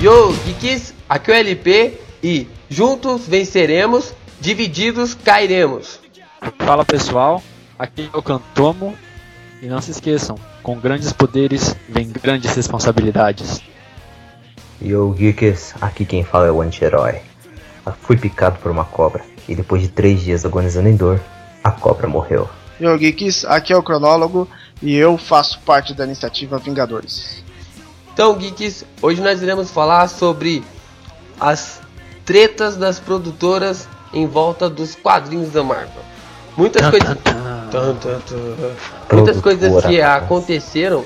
Yo, Geeks, aqui é o LP e juntos venceremos, divididos cairemos. Fala pessoal, aqui é o Cantomo e não se esqueçam, com grandes poderes vem grandes responsabilidades. Yo, Geeks, aqui quem fala é o anti-herói. Fui picado por uma cobra e depois de três dias agonizando em dor, a cobra morreu. Yo, Geeks, aqui é o Cronólogo e eu faço parte da iniciativa Vingadores. Então, Geeks, hoje nós iremos falar sobre as tretas das produtoras em volta dos quadrinhos da Marvel. Muitas coisas. Muitas coisas que aconteceram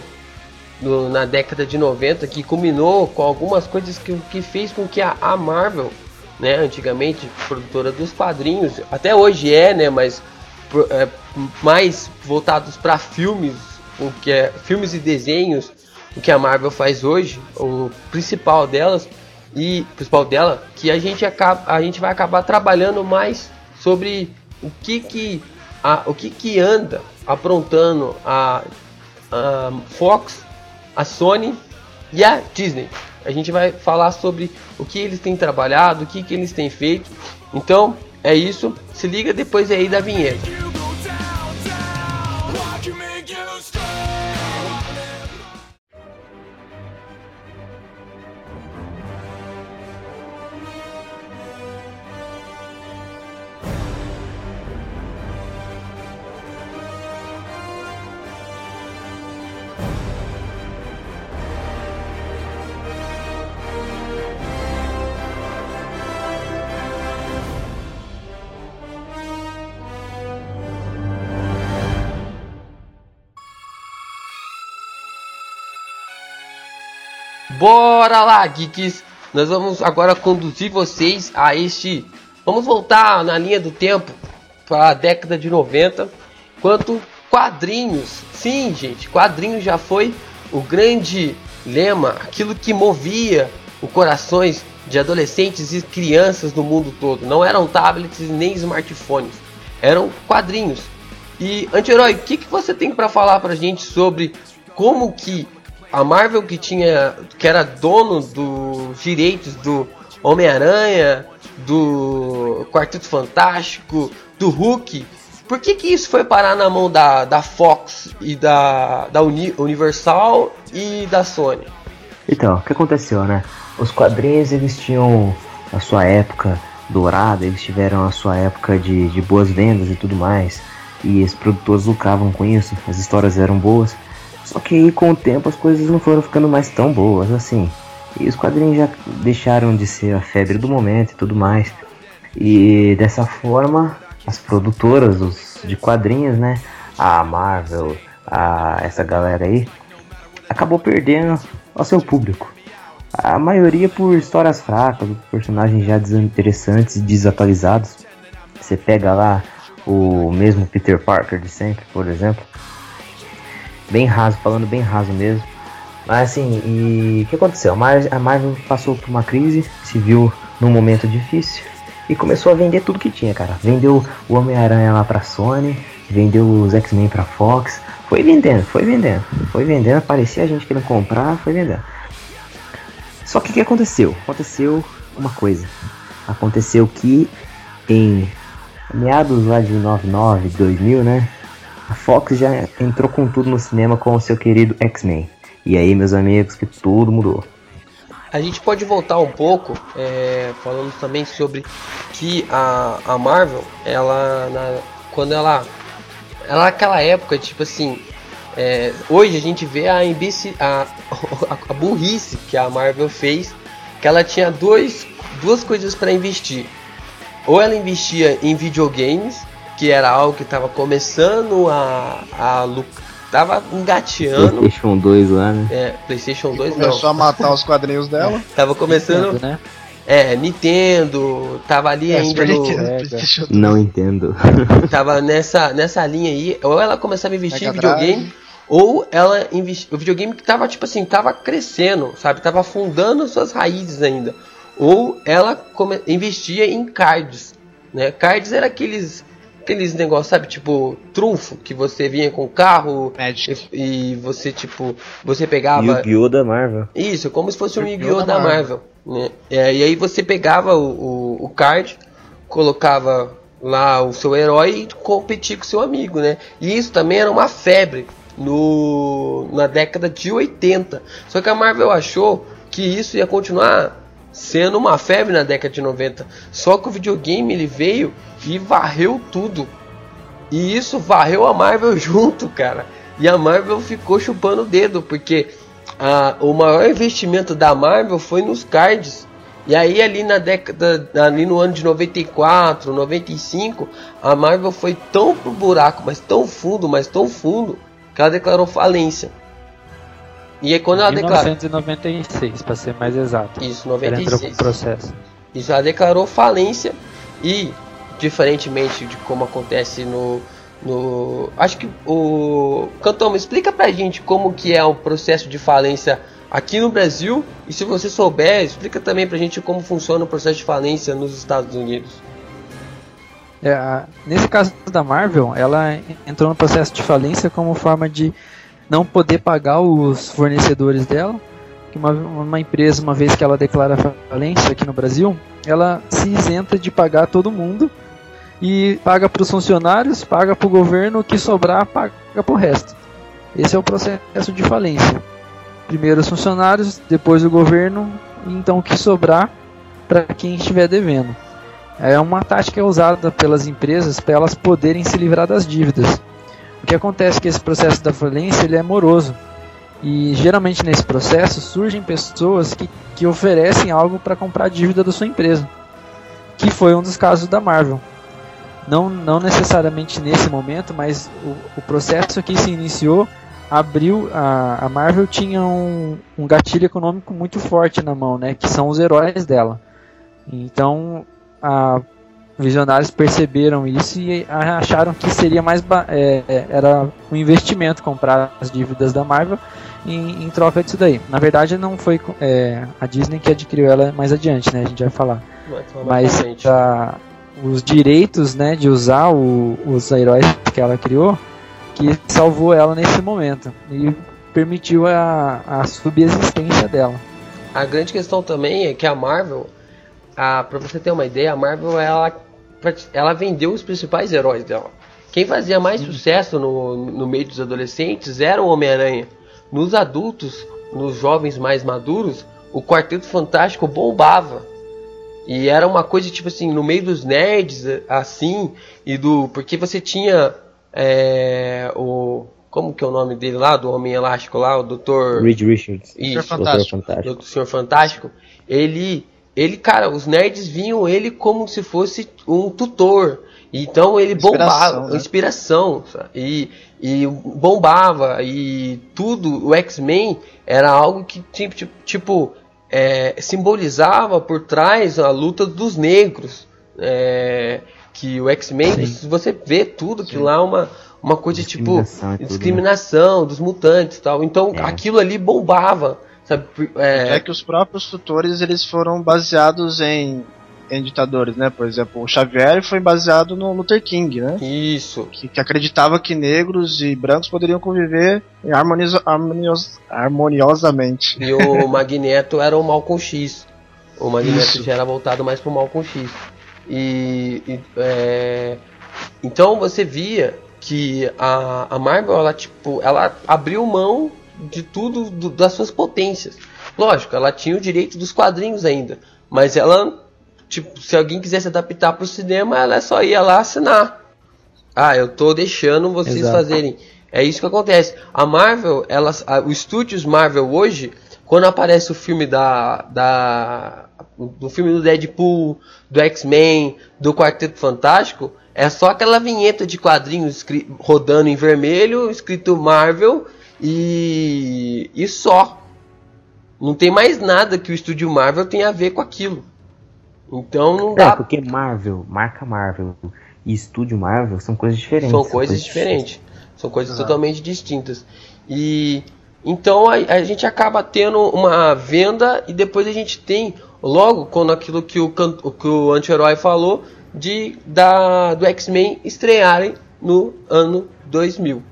no, na década de 90 que culminou com algumas coisas que, que fez com que a, a Marvel, né, antigamente produtora dos quadrinhos, até hoje é, né, mas é, mais voltados para filmes, o que é filmes e desenhos, o que a Marvel faz hoje, o principal delas e principal dela, que a gente acaba, a gente vai acabar trabalhando mais sobre o que que a, o que que anda aprontando a, a Fox, a Sony e a Disney. A gente vai falar sobre o que eles têm trabalhado, o que que eles têm feito. Então, é isso. Se liga depois aí da vinheta. Bora lá, geeks! Nós vamos agora conduzir vocês a este. Vamos voltar na linha do tempo para a década de 90, quanto quadrinhos. Sim, gente, quadrinhos já foi o grande lema, aquilo que movia os corações de adolescentes e crianças no mundo todo. Não eram tablets nem smartphones, eram quadrinhos. E anti-herói, o que, que você tem para falar para gente sobre como que a Marvel que tinha que era dono dos direitos do Homem-Aranha, do Quarteto Fantástico, do Hulk, por que, que isso foi parar na mão da, da Fox e da, da Uni, Universal e da Sony? Então, o que aconteceu, né? Os quadrinhos eles tinham a sua época dourada, eles tiveram a sua época de, de boas vendas e tudo mais, e os produtores lucravam com isso, as histórias eram boas. Só que com o tempo as coisas não foram ficando mais tão boas assim. E os quadrinhos já deixaram de ser a febre do momento e tudo mais. E dessa forma, as produtoras os, de quadrinhos, né? A Marvel, a essa galera aí, acabou perdendo ao seu público. A maioria por histórias fracas, personagens já desinteressantes e desatualizados. Você pega lá o mesmo Peter Parker de sempre, por exemplo bem raso, falando bem raso mesmo. Mas assim, e o que aconteceu? A Marvel passou por uma crise, se viu num momento difícil e começou a vender tudo que tinha, cara. Vendeu o Homem-Aranha lá pra Sony, vendeu os X-Men pra Fox, foi vendendo, foi vendendo, foi vendendo, aparecia a gente querendo comprar, foi vendendo. Só que o que aconteceu? Aconteceu uma coisa. Aconteceu que em meados lá de 99, 2000, né? A Fox já entrou com tudo no cinema com o seu querido X-Men. E aí, meus amigos, que tudo mudou. A gente pode voltar um pouco, é, falando também sobre que a, a Marvel, ela, na, quando ela, ela naquela época, tipo assim, é, hoje a gente vê a, imbeci, a, a, a, burrice que a Marvel fez, que ela tinha dois, duas coisas para investir. Ou ela investia em videogames, que era algo que estava começando a, a tava engateando. PlayStation 2 lá, né? É, PlayStation 2 Começou não. a matar os quadrinhos dela. tava começando. Nintendo, né? É, Nintendo, tava ali é, ainda no. Não entendo. tava nessa, nessa linha aí. Ou ela começava a investir em videogame, ou ela investia. O videogame que tava, tipo assim, tava crescendo, sabe? Tava afundando suas raízes ainda. Ou ela come... investia em cards. Né? Cards era aqueles aqueles negócios, sabe, tipo trunfo, que você vinha com o carro Magic. e, e você, tipo, você pegava. Yu-Gi-Oh! da Marvel. Isso, como se fosse um Yu-Gi-Oh! Da da Marvel. né? É, e aí você pegava o, o, o card, colocava lá o seu herói e competia com o seu amigo, né? E isso também era uma febre no, na década de 80. Só que a Marvel achou que isso ia continuar sendo uma febre na década de 90. Só que o videogame ele veio e varreu tudo. E isso varreu a Marvel junto, cara. E a Marvel ficou chupando o dedo, porque ah, o maior investimento da Marvel foi nos cards. E aí ali na década, ali no ano de 94, 95, a Marvel foi tão pro buraco, mas tão fundo, mas tão fundo, que ela declarou falência. E aí quando ela declarou 1996, para ser mais exato. isso, Ela entrou com 96. processo. Isso ela declarou falência e, diferentemente de como acontece no. no acho que o. Cantoma, explica pra gente como que é o processo de falência aqui no Brasil e se você souber, explica também pra gente como funciona o processo de falência nos Estados Unidos. É, nesse caso da Marvel, ela entrou no processo de falência como forma de não poder pagar os fornecedores dela. Que uma, uma empresa, uma vez que ela declara falência aqui no Brasil, ela se isenta de pagar todo mundo e paga para os funcionários, paga para o governo, o que sobrar paga para o resto. Esse é o processo de falência. Primeiro os funcionários, depois o governo, e então o que sobrar para quem estiver devendo. É uma tática usada pelas empresas para elas poderem se livrar das dívidas. O que acontece é que esse processo da falência ele é moroso. E geralmente nesse processo surgem pessoas que, que oferecem algo para comprar a dívida da sua empresa. Que foi um dos casos da Marvel. Não, não necessariamente nesse momento, mas o, o processo que se iniciou abriu. A, a Marvel tinha um, um gatilho econômico muito forte na mão, né? Que são os heróis dela. Então a visionários perceberam isso e acharam que seria mais é, é, era um investimento comprar as dívidas da Marvel em, em troca disso daí. Na verdade, não foi é, a Disney que adquiriu ela mais adiante, né? A gente vai falar. Mas a- os direitos, né, de usar o- os heróis que ela criou, que salvou ela nesse momento e permitiu a, a subsistência dela. A grande questão também é que a Marvel, a, pra você ter uma ideia, a Marvel ela, ela vendeu os principais heróis dela. Quem fazia mais sucesso no, no meio dos adolescentes era o Homem-Aranha. Nos adultos, nos jovens mais maduros, o Quarteto Fantástico bombava. E era uma coisa tipo assim, no meio dos nerds, assim, e do. Porque você tinha é, o. Como que é o nome dele lá, do Homem Elástico lá, o Dr. Reed Richards. Isso, Dr. Fantástico. Dr. Senhor Fantástico, ele, ele, cara, os nerds vinham ele como se fosse um tutor. Então ele Inspiração, bombava, né? inspiração, sabe? e, e bombava, e tudo, o X-Men era algo que tipo, tipo, é, simbolizava por trás a luta dos negros. É, que o X-Men, se você vê tudo, que lá é uma, uma coisa tipo Discriminação e tudo, né? discriminação dos mutantes e tal. Então É. aquilo ali bombava, sabe? É É, que os próprios tutores eles foram baseados em, em ditadores, né? Por exemplo, o Xavier foi baseado no Luther King, né? isso. Que, que acreditava que negros e brancos poderiam conviver harmonios- harmoniosamente. E o Magneto era o Malcolm X. O Magneto Isso. já era voltado mais pro Malcolm X. E, e, é, então você via que a, a Marvel ela tipo ela abriu mão de tudo do- das suas potências. Lógico, ela tinha o direito dos quadrinhos ainda, mas ela tipo se alguém quisesse adaptar para o cinema, ela só ia lá assinar. Ah, eu tô deixando vocês Exato. fazerem. É isso que acontece. A Marvel, ela, a, os estúdios Marvel hoje, quando aparece o filme da, da do filme do Deadpool, do X-Men, do Quarteto Fantástico, é só aquela vinheta de quadrinhos rodando em vermelho, escrito Marvel e e só. Não tem mais nada que o estúdio Marvel tenha a ver com aquilo. Então não É, dá porque Marvel, marca Marvel e estúdio Marvel são coisas diferentes. São coisas diferentes. São coisas totalmente distintas. E então a, a gente acaba tendo uma venda e depois a gente tem logo quando aquilo que o, que o anti-herói falou de da, do X-Men estrearem no ano 2000.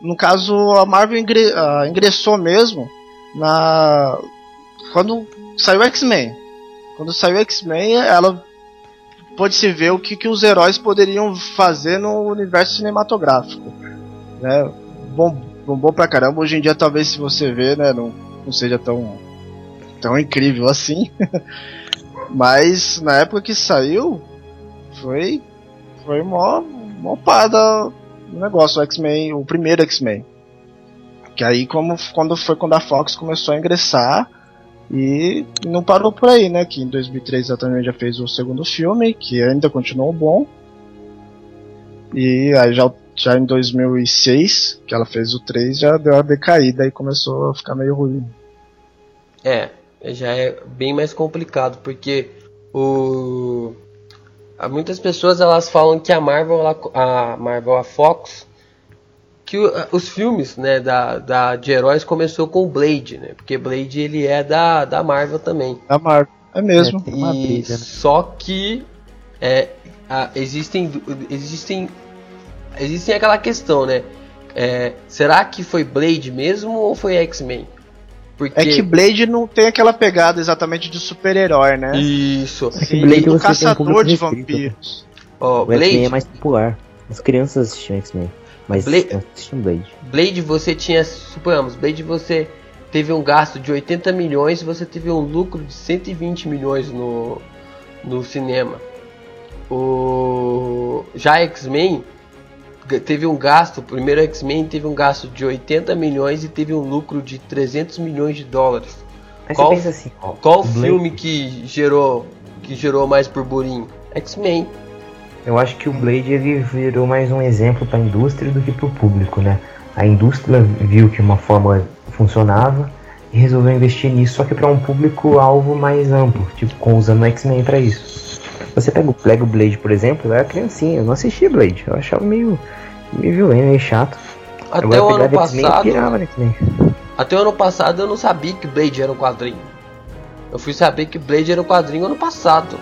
No caso, a Marvel ingressou mesmo na quando saiu X-Men. Quando saiu X-Men, ela pôde se ver o que, que os heróis poderiam fazer no universo cinematográfico. Né? Bom, bombou pra caramba. Hoje em dia, talvez, se você ver, né, não, não seja tão, tão incrível assim. Mas na época que saiu, foi, foi mó, mó o negócio, o X-Men, o primeiro X-Men. Que aí como, quando foi quando a Fox começou a ingressar e não parou por aí, né? Que em 2003 exatamente já fez o segundo filme, que ainda continuou bom. E aí já, já em 2006, que ela fez o 3, já deu uma decaída e começou a ficar meio ruim. É, já é bem mais complicado, porque o muitas pessoas elas falam que a Marvel, a Marvel, a Fox, que os filmes, né, da, da de heróis começou com o Blade, né? Porque Blade ele é da, da Marvel também. Da Marvel, é mesmo. É, e briga, né? só que é, a, existem existem existem aquela questão, né? É, será que foi Blade mesmo ou foi X-Men? Porque... É que Blade não tem aquela pegada exatamente de super-herói, né? Isso. É que Blade do caçador de vampiros. Oh, o Blade X-Men é mais popular. As crianças assistiam X-Men. Mas Blade... assistiam Blade. Blade você tinha, suponhamos, Blade você teve um gasto de 80 milhões e você teve um lucro de 120 milhões no, no cinema. O já X-Men teve um gasto, o primeiro X-Men teve um gasto de 80 milhões e teve um lucro de 300 milhões de dólares. Mas qual assim, qual filme que gerou que gerou mais burburinho? X-Men. Eu acho que o Blade ele virou mais um exemplo para a indústria do que para o público, né? A indústria viu que uma forma funcionava e resolveu investir nisso, só que para um público alvo mais amplo, tipo com usando o X-Men para isso. Você pega o Lego Blade, por exemplo, eu era criancinha, eu não assistia Blade, eu achava meio meio violento, meio chato. Até Agora, o ano passado. Pirava, né, até o ano passado eu não sabia que Blade era um quadrinho. Eu fui saber que Blade era um quadrinho ano passado.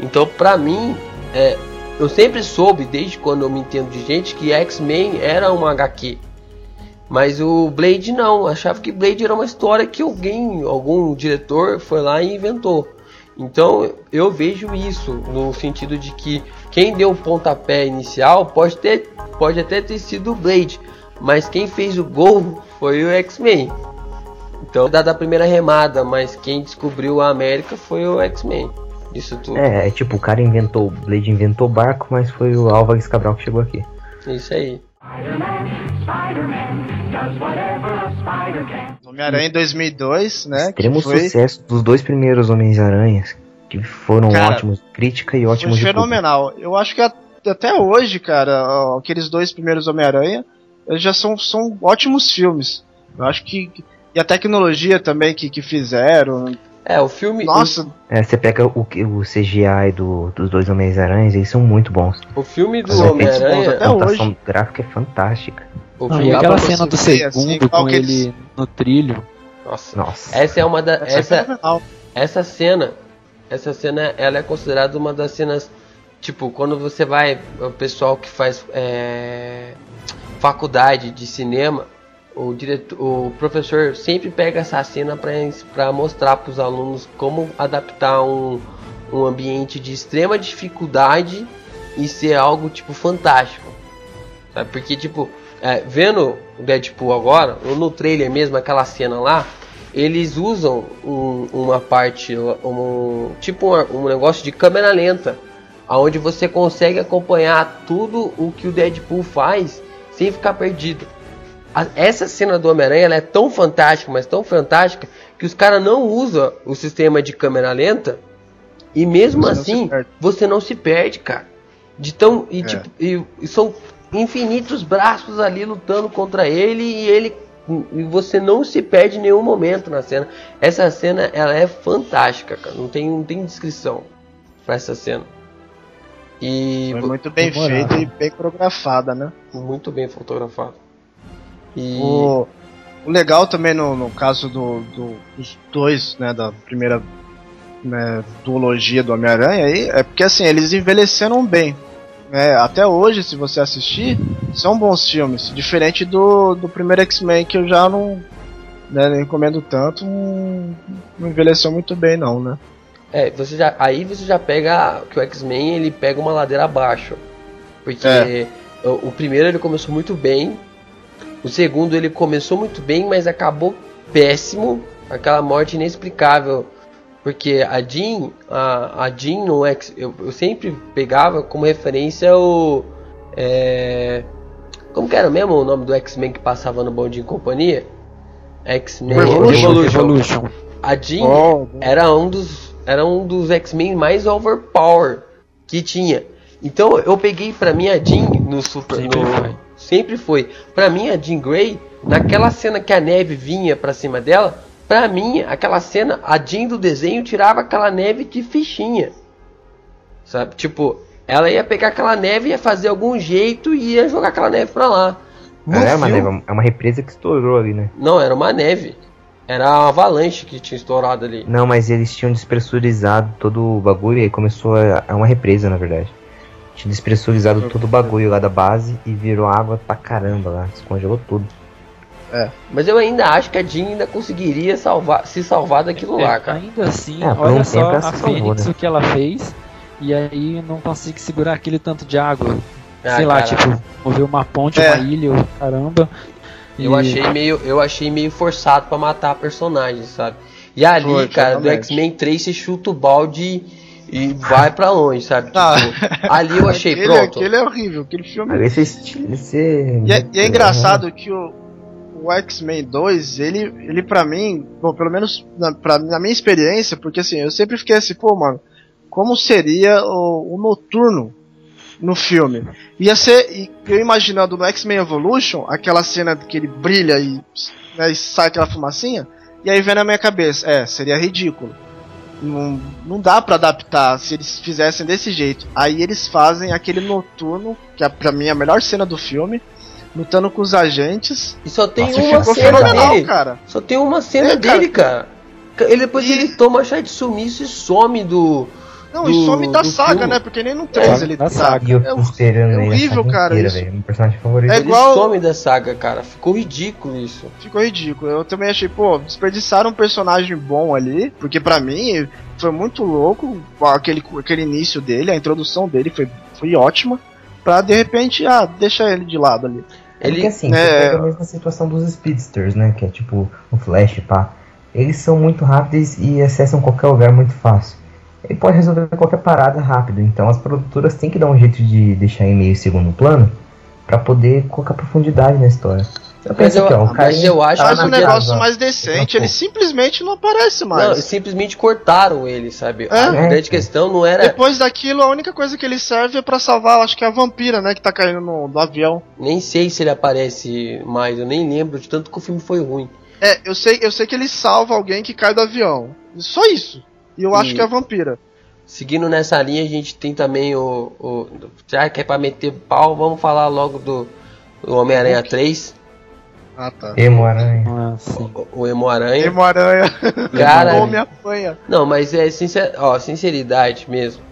Então, pra mim, é, eu sempre soube, desde quando eu me entendo de gente, que X-Men era uma HQ. Mas o Blade não, achava que Blade era uma história que alguém, algum diretor foi lá e inventou. Então eu vejo isso no sentido de que quem deu o pontapé inicial pode, ter, pode até ter sido o Blade, mas quem fez o gol foi o X-Men. Então, dada a primeira remada, mas quem descobriu a América foi o X-Men. Isso tudo. É, é tipo, o cara inventou, o Blade inventou o barco, mas foi o Álvares Cabral que chegou aqui. Isso aí. Homem-Aranha em 2002, né? Extremo foi... sucesso dos dois primeiros Homens-Aranhas, que foram cara, ótimos, crítica e ótimos. Foi fenomenal. Eu acho que até hoje, cara, aqueles dois primeiros Homem-Aranha já são, são ótimos filmes. Eu acho que. E a tecnologia também que, que fizeram. É, o filme. Nossa! É, você pega o, o CGI do, dos dois Homens-Aranhas, eles são muito bons. O filme do Homem-Aranha. A computação gráfica é fantástica. O Não, e aquela cena do segundo assim, com ele no trilho. Nossa. Nossa. Essa é uma da. Essa, essa, essa cena. Essa cena ela é considerada uma das cenas. Tipo, quando você vai. O pessoal que faz é, faculdade de cinema o, diretor, o professor sempre pega essa cena para mostrar para os alunos como adaptar um, um ambiente de extrema dificuldade e ser algo tipo fantástico. Sabe? Porque tipo, é, vendo o Deadpool agora, ou no trailer mesmo, aquela cena lá, eles usam um, uma parte, um, tipo um, um negócio de câmera lenta, aonde você consegue acompanhar tudo o que o Deadpool faz sem ficar perdido a, essa cena do Homem-Aranha é tão fantástica, mas tão fantástica, que os caras não usam o sistema de câmera lenta. E mesmo você assim, não você não se perde, cara. De tão, e, é. tipo, e, e são infinitos braços ali lutando contra ele e ele e você não se perde em nenhum momento na cena. Essa cena ela é fantástica, cara. Não tem, não tem descrição para essa cena. E Foi muito bem feita e bem coreografada, né? muito bem fotografado. E O, o legal também no, no caso do, do- dos dois, né, da primeira né, duologia do Homem-Aranha aí, é porque assim, eles envelheceram bem. né? até hoje, se você assistir, são bons filmes. Diferente do, do primeiro X-Men, que eu já não, né, não recomendo tanto, não, não envelheceu muito bem não, né? É, você já, aí você já pega que o X-Men ele pega uma ladeira abaixo. Porque É. o, o primeiro ele começou muito bem, o segundo ele começou muito bem, mas acabou péssimo, aquela morte inexplicável. Porque a Jean, a, a Jean no X, eu, eu sempre pegava como referência o é, como que era mesmo o nome do X-Men que passava no Bom Dia e Companhia? X-Men. Revolution. Evolution. A Jean Oh, era um dos era um dos X-Men mais overpower que tinha. Então eu peguei pra mim a Jean no Super no-. Sempre foi. Pra mim a Jean Grey, naquela cena que a neve vinha pra cima dela, pra mim aquela cena, a Jean do desenho tirava aquela neve de fichinha. Sabe? Tipo, ela ia pegar aquela neve, ia fazer algum jeito e ia jogar aquela neve pra lá. No É uma, filme- neve, é uma represa que estourou ali, né? Não, era uma neve. Era uma avalanche que tinha estourado ali. Não, mas eles tinham despressurizado todo o bagulho e aí começou a. É uma represa, na verdade. Tinha despressurizado todo o bagulho lá da base e virou água pra caramba lá. Descongelou tudo. Mas eu ainda acho que a Jean ainda conseguiria salvar, se salvar daquilo lá, É, cara. ainda assim, É, olha um só ela a salvou, Fênix, né? o que ela fez, e aí não consegue segurar aquele tanto de água. Ah, Sei lá, tipo, mover uma ponte, É. uma ilha, o caramba. Eu E- achei meio, eu achei meio forçado pra matar a personagem, sabe? E ali, cara, do. X-Men 3 você chuta o balde e vai pra longe, sabe? Ah. Tipo, ali eu achei aquele, pronto. aquele é horrível, aquele filme esse. Esse... E é, e é engraçado que o, o X-Men 2, ele, ele pra mim, bom, pelo menos na, pra, na minha experiência, porque assim, eu sempre fiquei assim, pô, mano, como seria o, o Noturno no filme? Ia ser, e eu imaginando no X-Men Evolution, aquela cena que ele brilha e, né, e sai aquela fumacinha, e aí vem na minha cabeça, é, seria ridículo. Não, não dá pra adaptar se eles fizessem desse jeito. Aí eles fazem aquele noturno, que é pra mim a melhor cena do filme, lutando com os agentes. E só tem Nossa, uma Ficou cena fenomenal, dele. cara. Só tem uma cena É, cara. dele, cara. Ele depois ele toma chá de sumiço e some do. Não, do- e some da saga, filme. né? Porque nem no 3 É, ele da tá. saga. E É esperando é ele horrível, cara, inteira, isso. Meu personagem favorito. É Ele igual- some da saga, cara. Ficou ridículo isso. Ficou ridículo. Eu também achei, pô, desperdiçaram um personagem bom ali, porque pra mim foi muito louco aquele, aquele início dele, a introdução dele foi, foi ótima. Pra de repente, ah, deixa ele de lado ali. É porque Ele assim, é- você pega a mesma situação dos Speedsters, né? Que é tipo o Flash, pá. Eles são muito rápidos e acessam qualquer lugar muito fácil. Ele pode resolver qualquer parada rápido. Então as produtoras têm que dar um jeito de deixar em meio segundo plano pra poder colocar profundidade na história. Eu Mas penso eu- aqui, ó, o mas eu acho tá Faz na um negócio mais decente, Não, ele simplesmente não aparece Não, mais. simplesmente cortaram ele, sabe? É? A grande É. questão não era Depois daquilo, a única coisa que ele serve é pra salvar, acho que é a vampira, né? Que tá caindo no, no avião. Nem sei se ele aparece mais, eu nem lembro de tanto que o filme foi ruim. É, eu sei, eu sei que ele salva alguém que cai do avião. Só isso. E eu acho E- que é vampira. Seguindo nessa linha, a gente tem também o. o já que é pra meter pau, vamos falar logo do, do Homem-Aranha 3, Ah, tá. Emo Aranha. Ah, o, o Emo-Aranha. Emo-aranha. Cara, Homem apanha. não, mas é sincer, ó, sinceridade mesmo.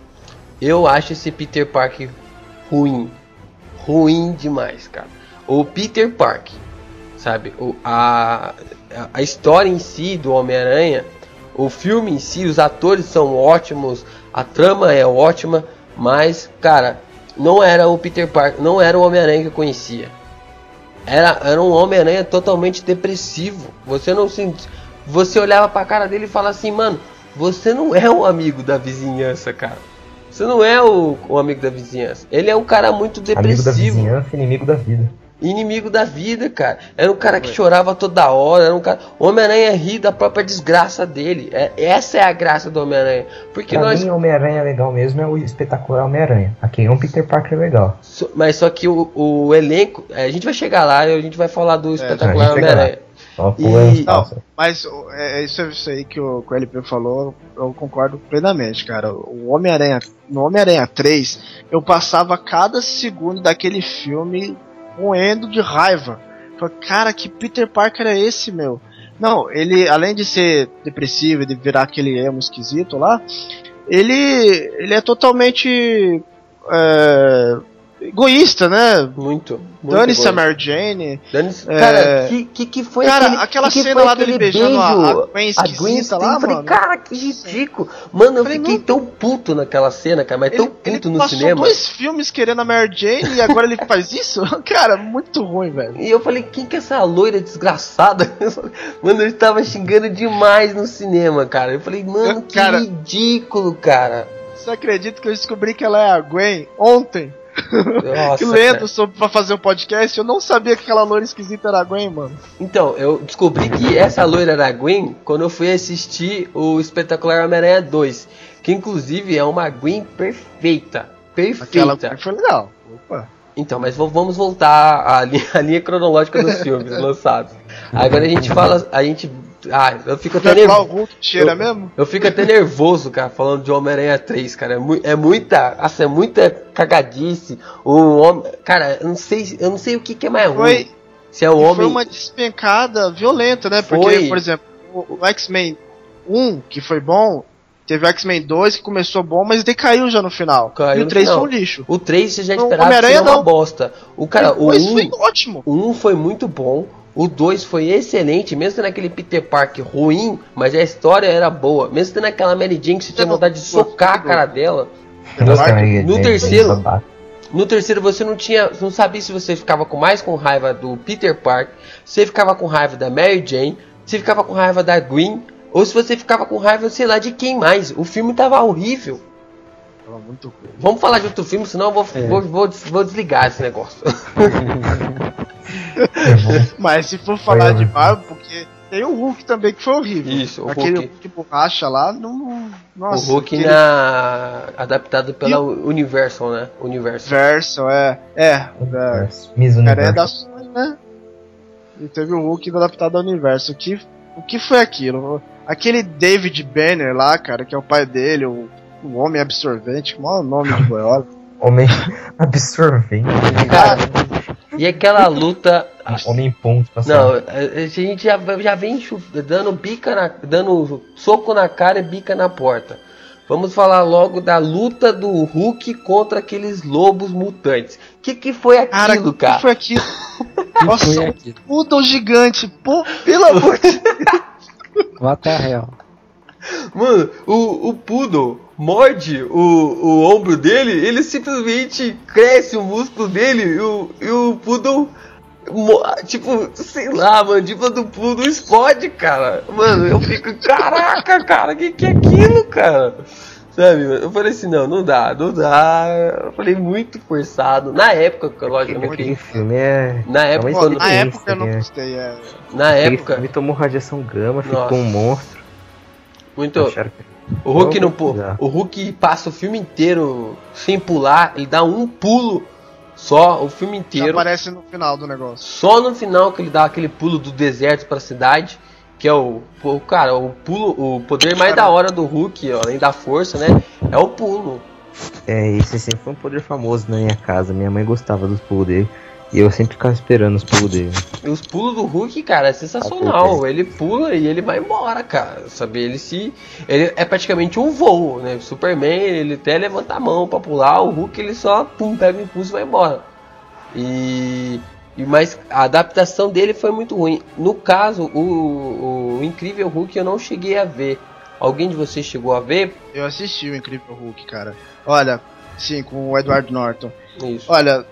Eu acho esse Peter Parker ruim. Ruim demais, cara. O Peter Parker, sabe? O, a, a história em si do Homem-Aranha, o filme em si, os atores são ótimos, a trama é ótima, mas, cara, não era o Peter Parker, não era o Homem-Aranha que eu conhecia. Era, era um Homem-Aranha totalmente depressivo. Você não se. Você olhava pra cara dele e falava assim, mano, você não é um amigo da vizinhança, cara. Você não é o, o amigo da vizinhança. Ele é um cara muito Amigo da depressivo. vizinhança, inimigo da vida. Inimigo da vida, cara. Era um cara que chorava toda hora. Era um cara. O Homem-Aranha ri da própria desgraça dele. É, essa é a graça do Homem-Aranha. Porque Pra nós. mim, Homem-Aranha legal mesmo é o espetacular Homem-Aranha. Aqui é um Peter Parker legal. So- Mas só que o, o elenco. é, A gente vai chegar lá e a gente vai falar do a espetacular chega Homem-Aranha. E-. Mas o- é é isso, é isso aí que o, que o LP falou, eu concordo plenamente, cara. O Homem-Aranha, no Homem-Aranha 3, eu passava cada segundo daquele filme moendo de raiva. Falei, cara, que Peter Parker é esse, meu? Não, ele, além de ser depressivo e de virar aquele emo esquisito lá, ele, ele é totalmente é, egoísta, né? Muito. muito Dane-se a. Mary Jane. É. Cara, que, que, que foi Cara, aquele, aquela que cena lá dele beijando a- beijo? a Gwen esquisita lá, eu falei, mano. cara, que ridículo. Mano, eu Falei, fiquei não- tão puto naquela cena, cara, mas tão Ele, ele puto no passou cinema. dois filmes querendo a Mary Jane e agora ele faz isso? Cara, muito ruim, velho. E eu falei, quem que é essa loira desgraçada? Mano, ele tava xingando demais no cinema, cara. Eu falei, mano, Eu- que cara- ridículo, cara. Você acredita que eu descobri que ela é a Gwen ontem? Nossa, que lendo cara. sobre pra fazer um podcast, eu não sabia que aquela loira esquisita era a Gwen, mano. Então, eu descobri que essa loira era a Gwen quando eu fui assistir o espetacular Homem-Aranha 2. Que inclusive é uma Gwen perfeita. Perfeita. Aquela foi legal. Opa. Então, mas vamos voltar à linha, à linha cronológica dos filmes lançados. Agora a gente fala. A gente. Ah, eu fico até nervoso. Cheira Eu- mesmo? Eu fico até nervoso, cara, falando de Homem-Aranha 3, cara. É, mui- é muita. Nossa, é muita cagadice. O homem. Cara, eu não sei, eu não sei o que, que é mais ruim. Foi, Se é o homem. foi uma despencada violenta, né? Porque, Foi. por exemplo, o, o X-Men 1, que foi bom, teve o X-Men 2 que começou bom, mas decaiu já no final. Caiu e o no 3 final. foi um lixo. O 3 você já Não, esperava que seria uma bosta. O cara, o o 2 1, foi ótimo. o 1 foi muito bom. O 2 foi excelente, mesmo tendo aquele Peter Parker ruim, mas a história era boa. Mesmo tendo aquela Mary Jane que você tinha vontade de socar a cara dela. No terceiro-. No terceiro você não tinha, não sabia se você ficava com mais com raiva do Peter Parker, se você ficava com raiva da Mary Jane, se você ficava com raiva da Gwen, ou se você ficava com raiva, sei lá, de quem mais. O filme tava horrível. Tava muito ruim. Vamos falar de outro filme, senão eu vou, É. vou, vou, vou desligar esse negócio. Mas se for falar de Marvel, porque tem o Hulk também que foi horrível. Isso, o Aquele Hulk. Hulk borracha lá, não. Nossa, o Hulk aquele na... adaptado pela Universal, né? Universal. Verso, é. É, é. Miss Cara, é Universo. da Sony, né? E teve o Hulk adaptado ao universo. O que, o que foi aquilo? Aquele David Banner lá, cara, que é o pai dele, o, o Homem Absorvente, qual é o nome de boiola? Homem absorvente. Cara, e aquela luta. Homem ponto pra Não, a gente já, já vem dando bica na, dando soco na cara e bica na porta. Vamos falar logo da luta do Hulk contra aqueles lobos mutantes. Que que foi Cara, aquilo, o cara? que foi aquilo? Nossa, foi aquilo? Poodle gigante, pô, pelo amor de What the hell? Mano, o, o Poodle morde o, o ombro dele, ele simplesmente cresce o músculo dele e o, e o Poodle. Tipo, sei lá, a mandíbula do Poodle explode, cara. Mano, eu fico, caraca, cara, que que é aquilo, cara? Sabe, eu falei assim, não, não dá, não dá. Eu falei muito forçado. Na época, logicamente, Aquele filme é. na época, Pô, quando, na época eu não né? gostei, é. na época, filme tomou radiação gama, Nossa. ficou um monstro. muito. Acharam que- O Hulk não Vamos pu- pesquisar. O Hulk passa o filme inteiro sem pular, ele dá um pulo só o filme Já inteiro. aparece no final do negócio. Só no final que ele dá aquele pulo do deserto pra cidade, que é o, o cara, o pulo, o poder mais da hora do Hulk, ó, além da força, né? É o pulo. É, esse sempre foi um poder famoso na minha casa. Minha mãe gostava dos pulos dele. E eu sempre ficava esperando os pulos dele. E os pulos do Hulk, cara, é sensacional. Ele pula e ele vai embora, cara. Sabe? Ele se. Ele é praticamente um voo, né? O Superman, ele até levanta a mão pra pular, o Hulk ele só pum, pega o impulso e vai embora. E. e mas a adaptação dele foi muito ruim. No caso, o, o Incrível Hulk eu não cheguei a ver. Alguém de vocês chegou a ver? Eu assisti o Incrível Hulk, cara. Olha, sim, com o Edward Norton. Isso. Olha,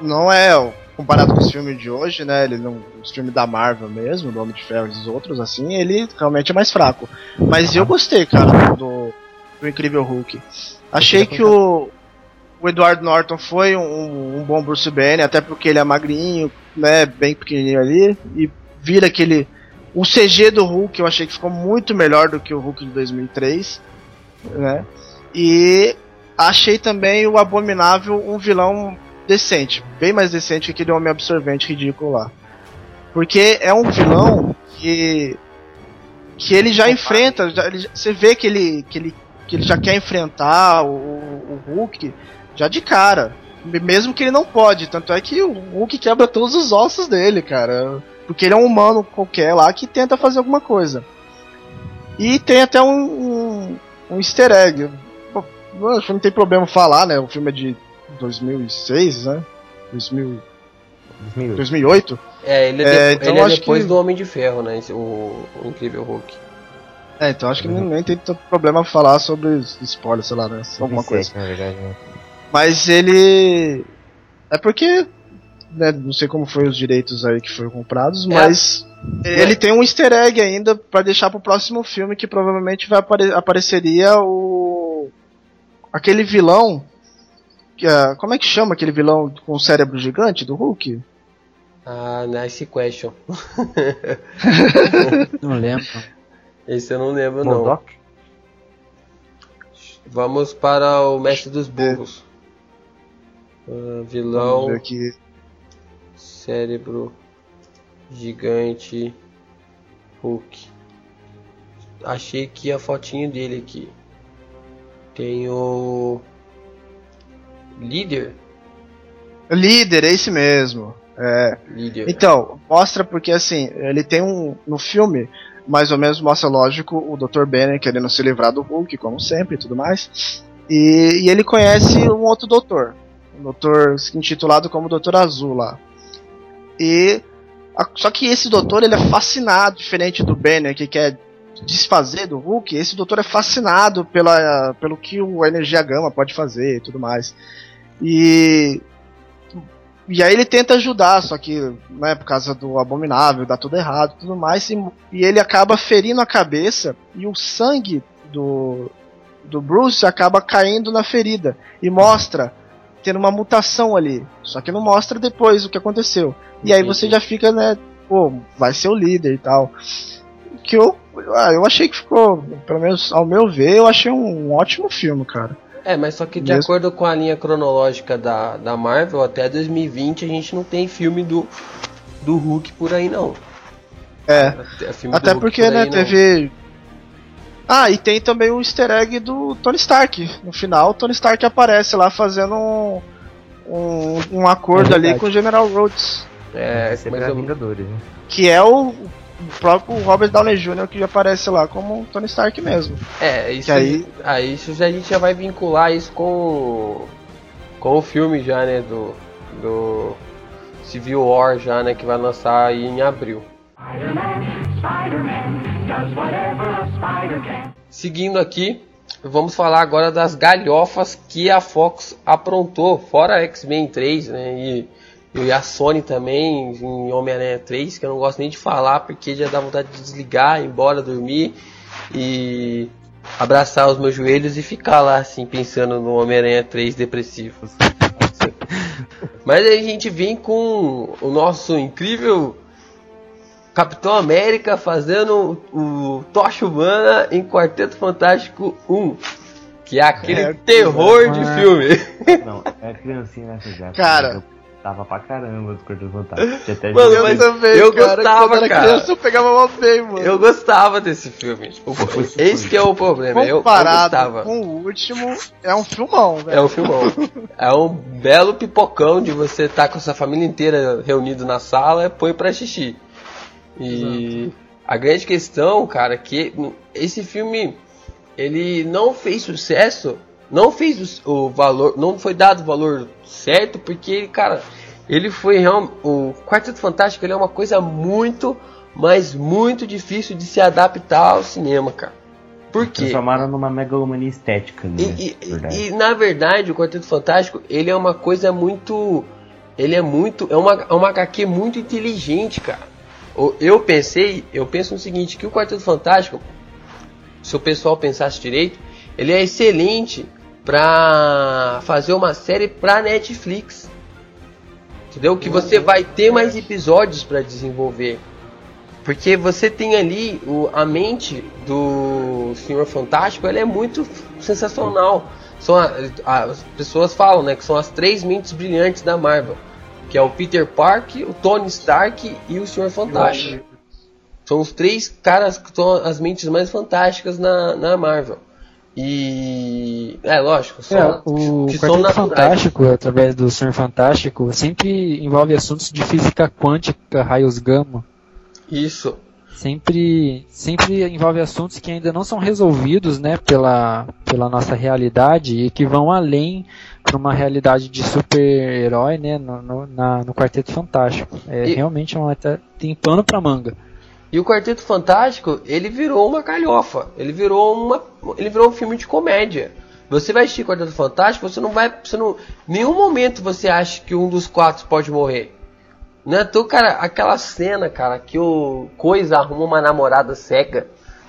não é comparado com os filmes de hoje, né? Ele não, os filmes da Marvel mesmo, do Homem de Ferro e os outros, assim, ele realmente é mais fraco. Mas eu gostei, cara, do, do Incrível Hulk. Achei que o, o Edward Norton foi um, um bom Bruce Banner, até porque ele é magrinho, né? Bem pequenininho ali, e vira aquele. O CG do Hulk eu achei que ficou muito melhor do que o Hulk de 2003, né? E achei também o Abominável um vilão decente, bem mais decente que aquele homem absorvente ridículo lá. Porque é um vilão que que ele já enfrenta, já, ele, você vê que ele, que ele que ele já quer enfrentar o, o Hulk já de cara. Mesmo que ele não pode, tanto é que o Hulk quebra todos os ossos dele, cara. Porque ele é um humano qualquer lá que tenta fazer alguma coisa. E tem até um, um, um easter egg. acho que não tem problema falar, né? O filme é de 2006, né? 2000, 2008. 2008. É, ele é, é então ele é depois que... do Homem de Ferro, né? O, o Incrível Hulk. É, então acho que uhum. nem tem tanto problema falar sobre spoiler, sei lá, né? Alguma coisa. Na verdade, né? Mas ele. É porque. Né, não sei como foi os direitos aí que foram comprados, é. mas. Ele é. tem um easter egg ainda para deixar pro próximo filme que provavelmente vai apare apareceria o. aquele vilão. Uh, como é que chama aquele vilão com o cérebro gigante do Hulk? Ah, nice question. não lembro. Esse eu não lembro não. Vamos para o mestre dos burros. Uh, vilão. Aqui. Cérebro. Gigante. Hulk. Achei que a fotinho dele aqui. Tem o. Líder? Líder, é esse mesmo. É. Líder. Então, mostra porque assim, ele tem um. No filme, mais ou menos mostra, lógico, o Dr. Banner querendo se livrar do Hulk, como sempre e tudo mais. E, e ele conhece um outro doutor, um doutor intitulado como Doutor Azul lá. E a, só que esse doutor ele é fascinado, diferente do Banner que quer desfazer do Hulk, esse doutor é fascinado pela, pelo que o Energia Gama pode fazer e tudo mais. E e aí ele tenta ajudar, só que, né, por causa do abominável, dá tudo errado tudo mais, e, e, ele acaba ferindo a cabeça e o sangue do, do Bruce acaba caindo na ferida e mostra tendo uma mutação ali. Só que não mostra depois o que aconteceu. E aí você já fica, né, pô, vai ser o líder e tal. Que eu, ah, eu achei que ficou, pelo menos ao meu ver, eu achei um ótimo filme, cara. É, mas só que de Mesmo... acordo com a linha cronológica da, da Marvel, até 2020 a gente não tem filme do, do Hulk por aí não. É. Até porque, por né, aí, teve. Ah, e tem também o easter egg do Tony Stark. No final, o Tony Stark aparece lá fazendo um, um, um acordo é ali com o General Rhodes. É, mas é Vingadores, né? Que é o o próprio Robert Downey Jr. que aparece lá como Tony Stark mesmo. É, isso aí, aí isso já, a gente já vai vincular isso com com o filme já, né, do do Civil War já, né, que vai lançar aí em abril. Seguindo aqui, vamos falar agora das galhofas que a Fox aprontou, fora X-Men 3, né, e e a Sony também, em Homem-Aranha 3, que eu não gosto nem de falar, porque já dá vontade de desligar, ir embora, dormir e abraçar os meus joelhos e ficar lá assim, pensando no Homem-Aranha 3 depressivo. Mas aí a gente vem com o nosso incrível Capitão América fazendo o, Tocha Humana em Quarteto Fantástico 1. Que é aquele é, terror de filme. Não, é criancinha nessa já. Cara, gostava pra caramba do Quarteto Fantástico. Até mano, eu também, eu cara, gostava, quando cara. Criança, eu pegava mal bem, mano. Eu gostava desse filme. Esse que é o problema. Comparado eu, eu com o último, é um filmão, velho. É um filmão. é um belo pipocão de você estar tá com sua família inteira reunido na sala e põe pra xixi. E Exato. a grande questão, cara, é que esse filme ele não fez sucesso não fez o, o, valor, não foi dado o valor certo, porque, cara, ele foi realmente. O Quarteto Fantástico ele é uma coisa muito, mas muito difícil de se adaptar ao cinema, cara. Por quê? Transformaram numa megalomania estética, né? E, e, e, na verdade, o Quarteto Fantástico ele é uma coisa muito. Ele é muito. É uma, é uma HQ muito inteligente, cara. Eu pensei, eu penso no seguinte, que o Quarteto Fantástico, se o pessoal pensasse direito, ele é excelente pra fazer uma série pra Netflix. Entendeu? Que você vai ter mais episódios para desenvolver. Porque você tem ali o, a mente do Senhor Fantástico, ela é muito sensacional. São a, a, as pessoas falam, né, que são as três mentes brilhantes da Marvel. que é o Peter Parker, o Tony Stark e o Senhor Fantástico. São os três caras que são as mentes mais fantásticas na, na Marvel. E. É, lógico, são, É, o que Quarteto. Fantástico, através do Senhor Fantástico, sempre envolve assuntos de física quântica, raios gama. Isso. Sempre, sempre envolve assuntos que ainda não são resolvidos, né, pela, pela nossa realidade e que vão além para uma realidade de super-herói, né, no, no, na- no Quarteto Fantástico. É E- realmente uma, tá- tem pano para manga. E o Quarteto Fantástico, ele virou uma galhofa. Ele virou uma, ele virou um filme de comédia. Você vai assistir Quarteto Fantástico, você não vai, você não, nenhum momento você acha que um dos quatro pode morrer. É à toa, cara, aquela cena, cara, que o Coisa arruma uma namorada cega,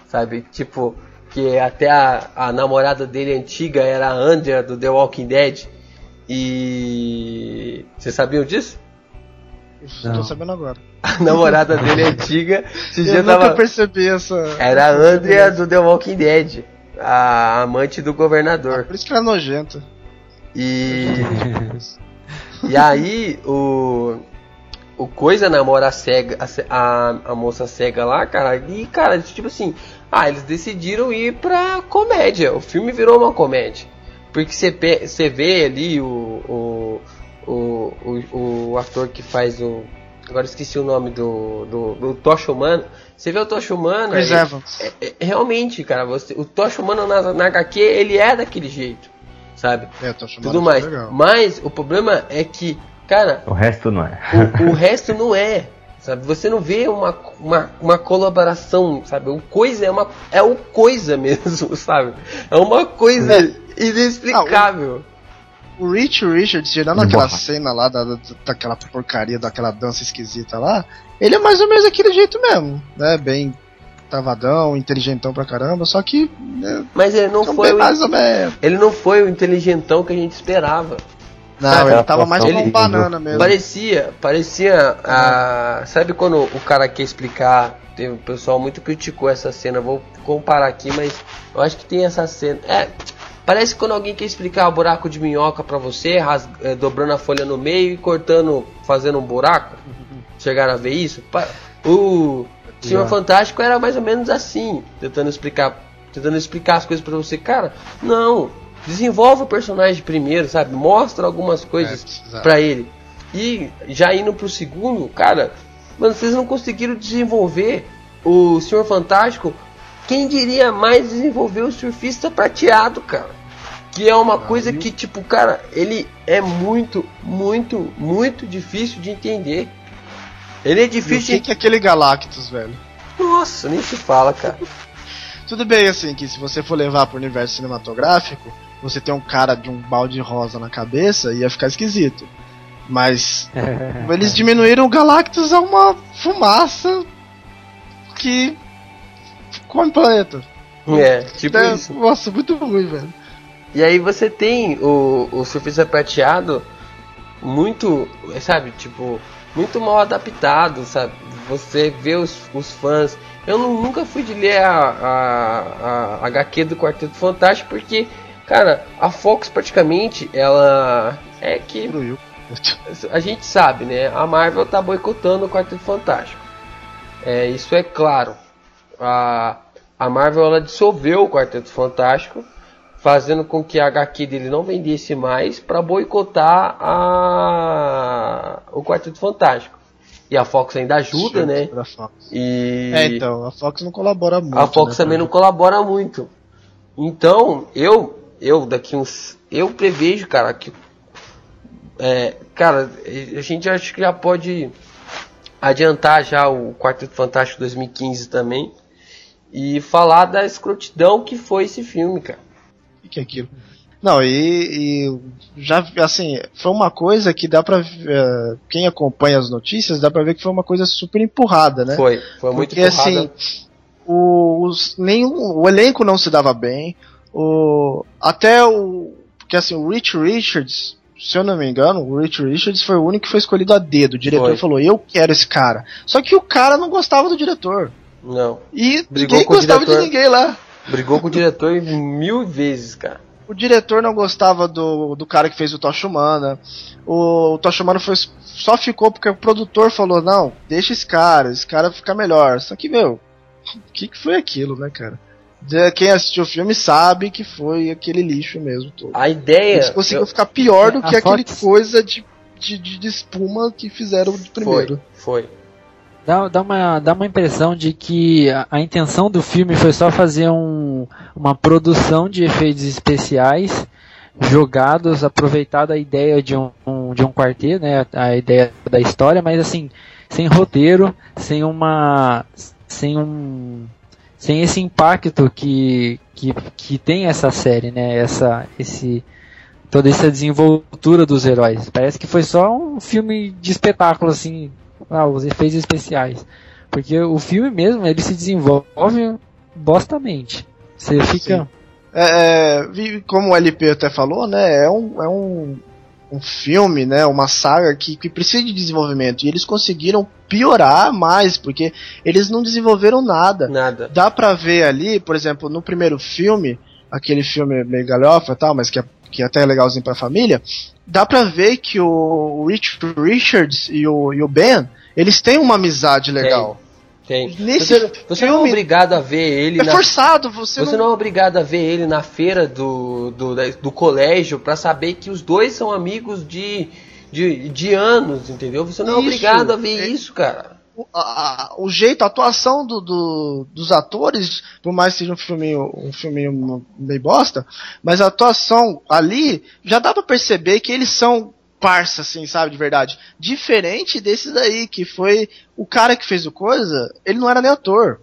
sabe? Tipo, que até a, a namorada dele antiga era a Andrea do The Walking Dead. E vocês sabiam disso? Tô sabendo agora. A namorada dele antiga, esse Eu nunca tava percebi essa. era a Andrea do The Walking Dead, a amante do governador. Por isso que ela é nojenta. E e aí o o coisa namora a cega, a, a, moça cega lá, cara. E cara, tipo assim, ah, eles decidiram ir pra comédia. O filme virou uma comédia. Porque você vê ali o o, o, o, o ator que faz o agora esqueci o nome do do, do Tocha Humano. Você vê o Tocha Humano, Chris ele- Evans. é- é- realmente, cara, você, o Tocha Humano na, na HQ, ele é daquele jeito, sabe? É, Tudo de mais. legal. Mas o problema é que, cara, O resto não é. o, o resto não é. Sabe? Você não vê uma, uma, uma colaboração, sabe? O coisa é uma é o coisa mesmo, sabe? É uma coisa É. inexplicável. O Rich Richards, tirando Ele aquela morre. cena lá da, da- daquela porcaria, daquela dança esquisita lá, ele é mais ou menos daquele jeito mesmo, né? Bem travadão, inteligentão pra caramba, só que né, Mas ele não foi mais ou menos. ele não foi o inteligentão que a gente esperava. Não, Sabe, ele tava mais atuação como um banana mesmo. Parecia, parecia a, sabe quando o cara quer explicar, tem, o pessoal muito criticou essa cena, vou comparar aqui, mas eu acho que tem essa cena. É, parece quando alguém quer explicar o buraco de minhoca pra você, ras- é, dobrando a folha no meio e cortando, fazendo um buraco. Chegaram a ver isso? O Senhor. Fantástico era mais ou menos assim, tentando explicar, tentando explicar as coisas pra você, cara. Não, desenvolve o personagem primeiro, sabe? Mostra algumas coisas É, pra ele. E já indo pro segundo, cara, mano, vocês não conseguiram desenvolver o Senhor Fantástico. Quem diria mais desenvolver o surfista prateado, cara? Que é uma coisa que, tipo, cara, ele é muito, muito, muito difícil de entender. Ele é E o difícil que, que é aquele Galactus, velho? de. Nossa, nem se fala, cara. Tudo bem, assim, que se você for levar pro universo cinematográfico, você tem um cara de um balde rosa na cabeça, ia ficar esquisito. Mas eles diminuíram o Galactus a uma fumaça que come planeta. É, tipo É, isso. Nossa, muito ruim, velho. E aí você tem o, o surfista prateado muito, sabe, tipo, muito mal adaptado, sabe? Você vê os, os fãs. Eu nu- nunca fui de ler a, a, a HQ do Quarteto Fantástico porque, cara, a Fox praticamente ela é que a gente sabe, né? A Marvel tá boicotando o Quarteto Fantástico. É, isso é claro. A, a Marvel ela dissolveu o Quarteto Fantástico, fazendo com que a HQ dele não vendesse mais para boicotar a, o Quarteto Fantástico. E a Fox ainda ajuda, né? E É, então, a Fox não colabora muito. a Fox né, também não colabora muito. Então, eu, eu daqui uns, eu prevejo, cara, que, é, cara, a gente acho que já pode adiantar já o Quarteto Fantástico 2015 também e falar da escrotidão que foi esse filme, cara. O que é aquilo? Não, e, e já assim, foi uma coisa que dá pra. eh, quem acompanha as notícias dá pra ver que foi uma coisa super empurrada, né? Foi, foi muito Porque empurrada. assim, o, os, nenhum, o elenco não se dava bem. O, até o. Porque assim, o Rich Richards, se eu não me engano, o Rich Richards foi o único que foi escolhido a dedo. O diretor Foi. falou, eu quero esse cara. Só que o cara não gostava do diretor. Não, E Brigou ninguém gostava de ninguém lá. Brigou com o diretor mil vezes, cara. o diretor não gostava do, do cara que fez o Tocha Humana. O, o Tocha Humana foi, só ficou porque o produtor falou: não, deixa esse cara, esse cara fica melhor. Só que, meu, o que, que foi aquilo, né, cara? Quem assistiu o filme sabe que foi aquele lixo mesmo todo. A ideia. Eles conseguiram eu... ficar pior do que aquele Fox- coisa de, de, de, de espuma que fizeram de primeiro. Foi, foi. Dá, dá, uma, dá uma impressão de que a, a intenção do filme foi só fazer um, uma produção de efeitos especiais jogados, aproveitar a ideia de um, de um quarteto, né, a ideia da história, mas assim, sem roteiro, sem uma sem um sem esse impacto que, que, que tem essa série, né, essa esse toda essa desenvoltura dos heróis. Parece que foi só um filme de espetáculo assim, ah, os efeitos especiais. Porque o filme mesmo, ele se desenvolve bostamente. Você fica. É, é, como o LP até falou, né? É um, é um, um filme, né? Uma saga que, que precisa de desenvolvimento. E eles conseguiram piorar mais, porque eles não desenvolveram nada. Nada. Dá pra ver ali, por exemplo, no primeiro filme, aquele filme meio galhofa e tal, mas que é, que é até legalzinho pra família, dá pra ver que o Rich Richards e o, e o Ben, eles têm uma amizade legal. Tem. Nesse Você, você não é obrigado a ver ele É na forçado, você, Você não é obrigado a ver ele na feira do, do, da- do colégio pra saber que os dois são amigos de, de, de anos, entendeu? Você não é Isso. obrigado a ver É- isso, cara. O, a- a- o jeito, a atuação do, do- dos atores, por mais que seja um filminho, um filminho meio bosta, mas a atuação ali já dá pra perceber que eles são parça, assim, sabe, de verdade. Diferente desse daí, que foi o cara que fez o coisa, ele não era nem ator.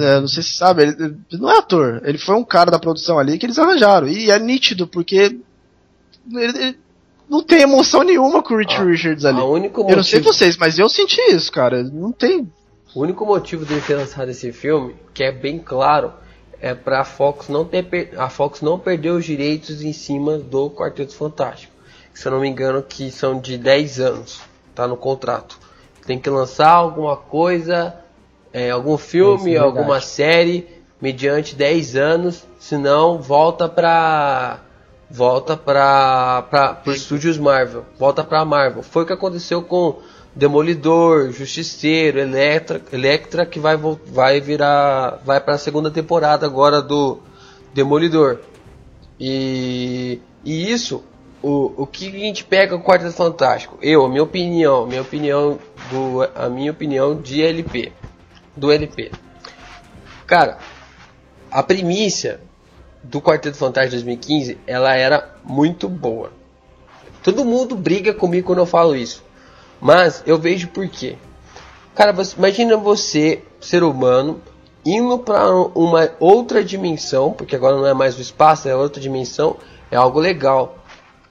É, não sei se você sabe, ele, ele não é ator. Ele foi um cara da produção ali que eles arranjaram. E é nítido, porque ele, ele não tem emoção nenhuma com o Rich Ah, Richards ali. A único Eu não sei motivo, vocês, mas eu senti isso, cara. Não tem. o único motivo dele ter lançado esse filme, que é bem claro, é pra Fox não ter per- a Fox não perder os direitos em cima do Quarteto Fantástico. Se eu não me engano, que são de 10 anos, tá no contrato. Tem que lançar alguma coisa, é, algum filme, é alguma série, mediante 10 anos, senão volta pra volta pra pro estúdios Marvel, volta pra Marvel. Foi o que aconteceu com Demolidor, Justiceiro, Electra, Electra que vai vai virar vai para a segunda temporada agora do Demolidor. E, e isso o, o que a gente pega com o Quarteto Fantástico? Eu, a minha opinião, minha opinião do a minha opinião de LP, do LP. Cara, a primícia do Quarteto Fantástico 2015, ela era muito boa. Todo mundo briga comigo quando eu falo isso. Mas eu vejo por quê. Cara, você, imagina você, ser humano, indo para uma outra dimensão, porque agora não é mais o espaço, é outra dimensão, é algo legal.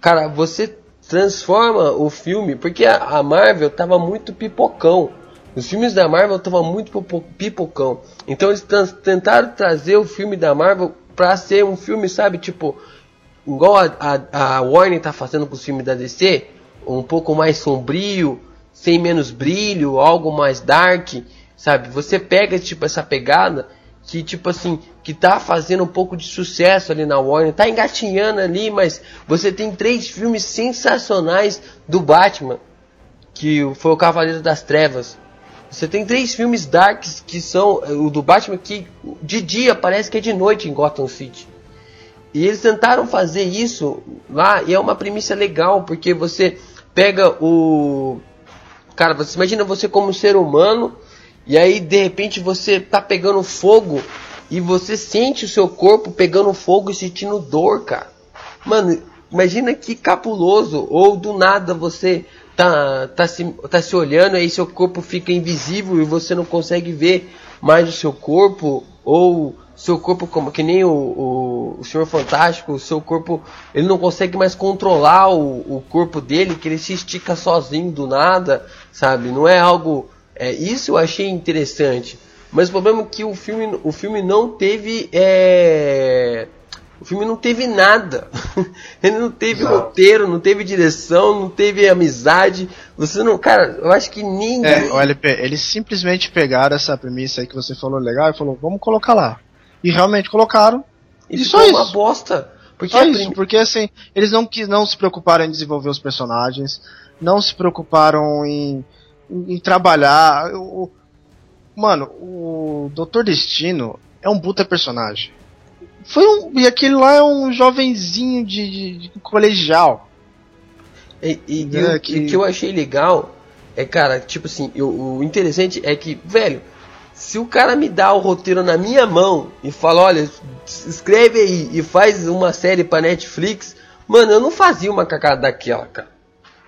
Cara, você transforma o filme, porque a, a Marvel tava muito pipocão. Os filmes da Marvel estavam muito pipo- pipocão. Então eles tentaram trazer o filme da Marvel pra ser um filme, sabe, tipo, igual a, a, a Warner tá fazendo com os filmes da DC, um pouco mais sombrio, sem menos brilho, algo mais dark, sabe? Você pega tipo essa pegada que tipo assim, que tá fazendo um pouco de sucesso ali na Warner, tá engatinhando ali, mas você tem três filmes sensacionais do Batman, que foi o Cavaleiro das Trevas. Você tem três filmes darks que são eh, o do Batman que de dia parece que é de noite em Gotham City. E eles tentaram fazer isso lá e é uma premissa legal, porque você pega o. Cara, você imagina você como ser humano, e aí de repente você tá pegando fogo e você sente o seu corpo pegando fogo e sentindo dor, cara. Mano, imagina que capuloso, ou do nada você tá, tá, se, tá se olhando, aí seu corpo fica invisível e você não consegue ver mais o seu corpo, ou seu corpo como que nem o, o, o Senhor Fantástico, o seu corpo ele não consegue mais controlar o, o corpo dele, que ele se estica sozinho do nada, sabe? Não é algo. É, isso eu achei interessante. Mas o problema é que o filme, o filme não teve. É, o filme não teve nada. Ele não teve Exato. roteiro, não teve direção, não teve amizade. Você não. Cara, eu acho que ninguém. É, o LP, eles simplesmente pegaram essa premissa aí que você falou legal e falou, vamos colocar lá. E realmente colocaram. E E só uma bosta. Porque Só isso, prim... porque assim, eles não, não se preocuparam em desenvolver os personagens, não se preocuparam em, em, em trabalhar. Mano, o Doutor Destino é um puta personagem. Foi um. E aquele lá é um jovenzinho de, de, de colegial. E, e, é, o que... que eu achei legal é, cara, tipo assim, eu, o interessante é que, velho, se o cara me dá o roteiro na minha mão e fala, olha, escreve aí e faz uma série pra Netflix, mano, eu não fazia uma cagada daquela, cara.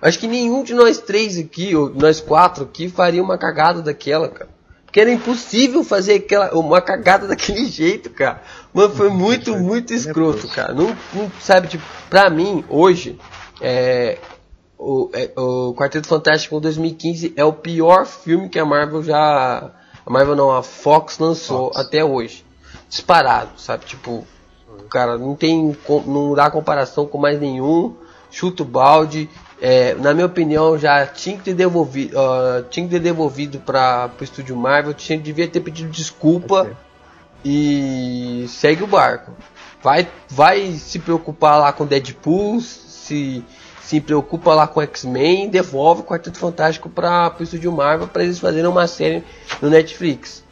Acho que nenhum de nós três aqui, ou nós quatro aqui, faria uma cagada daquela, cara. Porque era impossível fazer aquela, uma cagada daquele jeito, cara. Mano, foi muito, muito escroto, cara. Não, não sabe, tipo, pra mim, hoje, é, o, é, o Quarteto Fantástico 2015 é o pior filme que a Marvel já. A Marvel não, a Fox lançou Fox. até hoje. Disparado, sabe? Tipo, cara, não tem. Não dá comparação com mais nenhum. Chuta o balde. É, na minha opinião, já tinha que ter devolvido, uh, tinha que ter devolvido para o estúdio Marvel, tinha devia ter pedido desculpa e segue o barco. Vai, vai se preocupar lá com Deadpool, se se preocupa lá com X-Men devolve o Quarteto Fantástico para o estúdio Marvel para eles fazerem uma série no Netflix.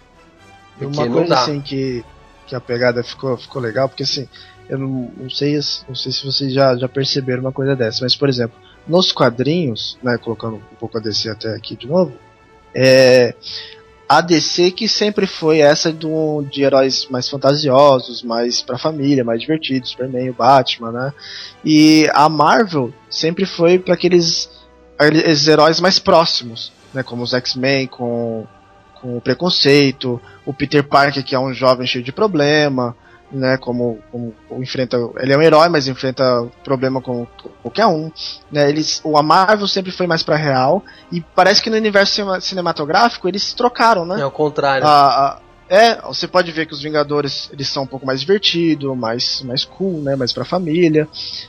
Porque uma coisa assim que, que a pegada ficou, ficou legal, porque assim, eu não, não, sei, não sei se vocês já, já perceberam uma coisa dessa, mas por exemplo, nos quadrinhos, né, colocando um pouco a DC até aqui de novo, é, a DC que sempre foi essa do, de heróis mais fantasiosos, mais pra família, mais divertidos, Superman, o Batman, né? E a Marvel sempre foi para aqueles, aqueles heróis mais próximos, né? Como os X-Men, com, com o preconceito, o Peter Parker que é um jovem cheio de problema, né? Como, como, enfrenta, ele é um herói, mas enfrenta problema com qualquer um, né? Eles, o a Marvel sempre foi mais para real e parece que no universo cinematográfico eles trocaram, né? É o contrário. A, a, é, você pode ver que os Vingadores eles são um pouco mais divertidos, mais mais cool, né? Mais para família.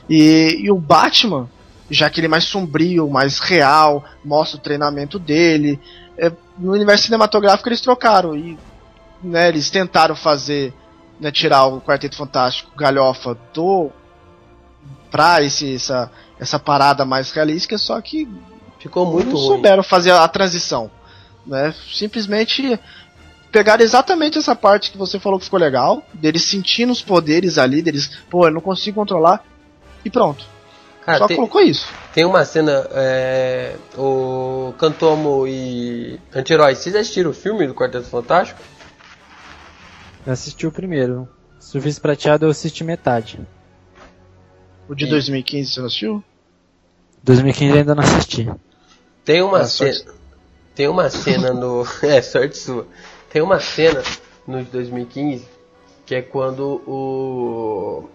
E, e o Batman, já que ele é mais sombrio, mais real, mostra o treinamento dele. É, no universo cinematográfico eles trocaram e né, eles tentaram fazer né, tirar o Quarteto Fantástico galhofa do pra esse, essa, essa parada mais realística, só que ficou muito não ruim. souberam fazer a transição. Né? Simplesmente pegaram exatamente essa parte que você falou que ficou legal, deles sentindo os poderes ali, deles, pô, eu não consigo controlar, e pronto. Cara, Só tem, colocou isso. Tem uma cena, é, o Cantomo e Anti-Herói, vocês assistiram o filme do Quarteto Fantástico? Eu assisti o primeiro. Surfista Prateado eu assisti metade. O de 2015 você não assistiu? 2015 ainda não assisti. Tem uma ah, cena. Sorte... Tem uma cena no. é, sorte sua. Tem uma cena no de 2015 que é quando o.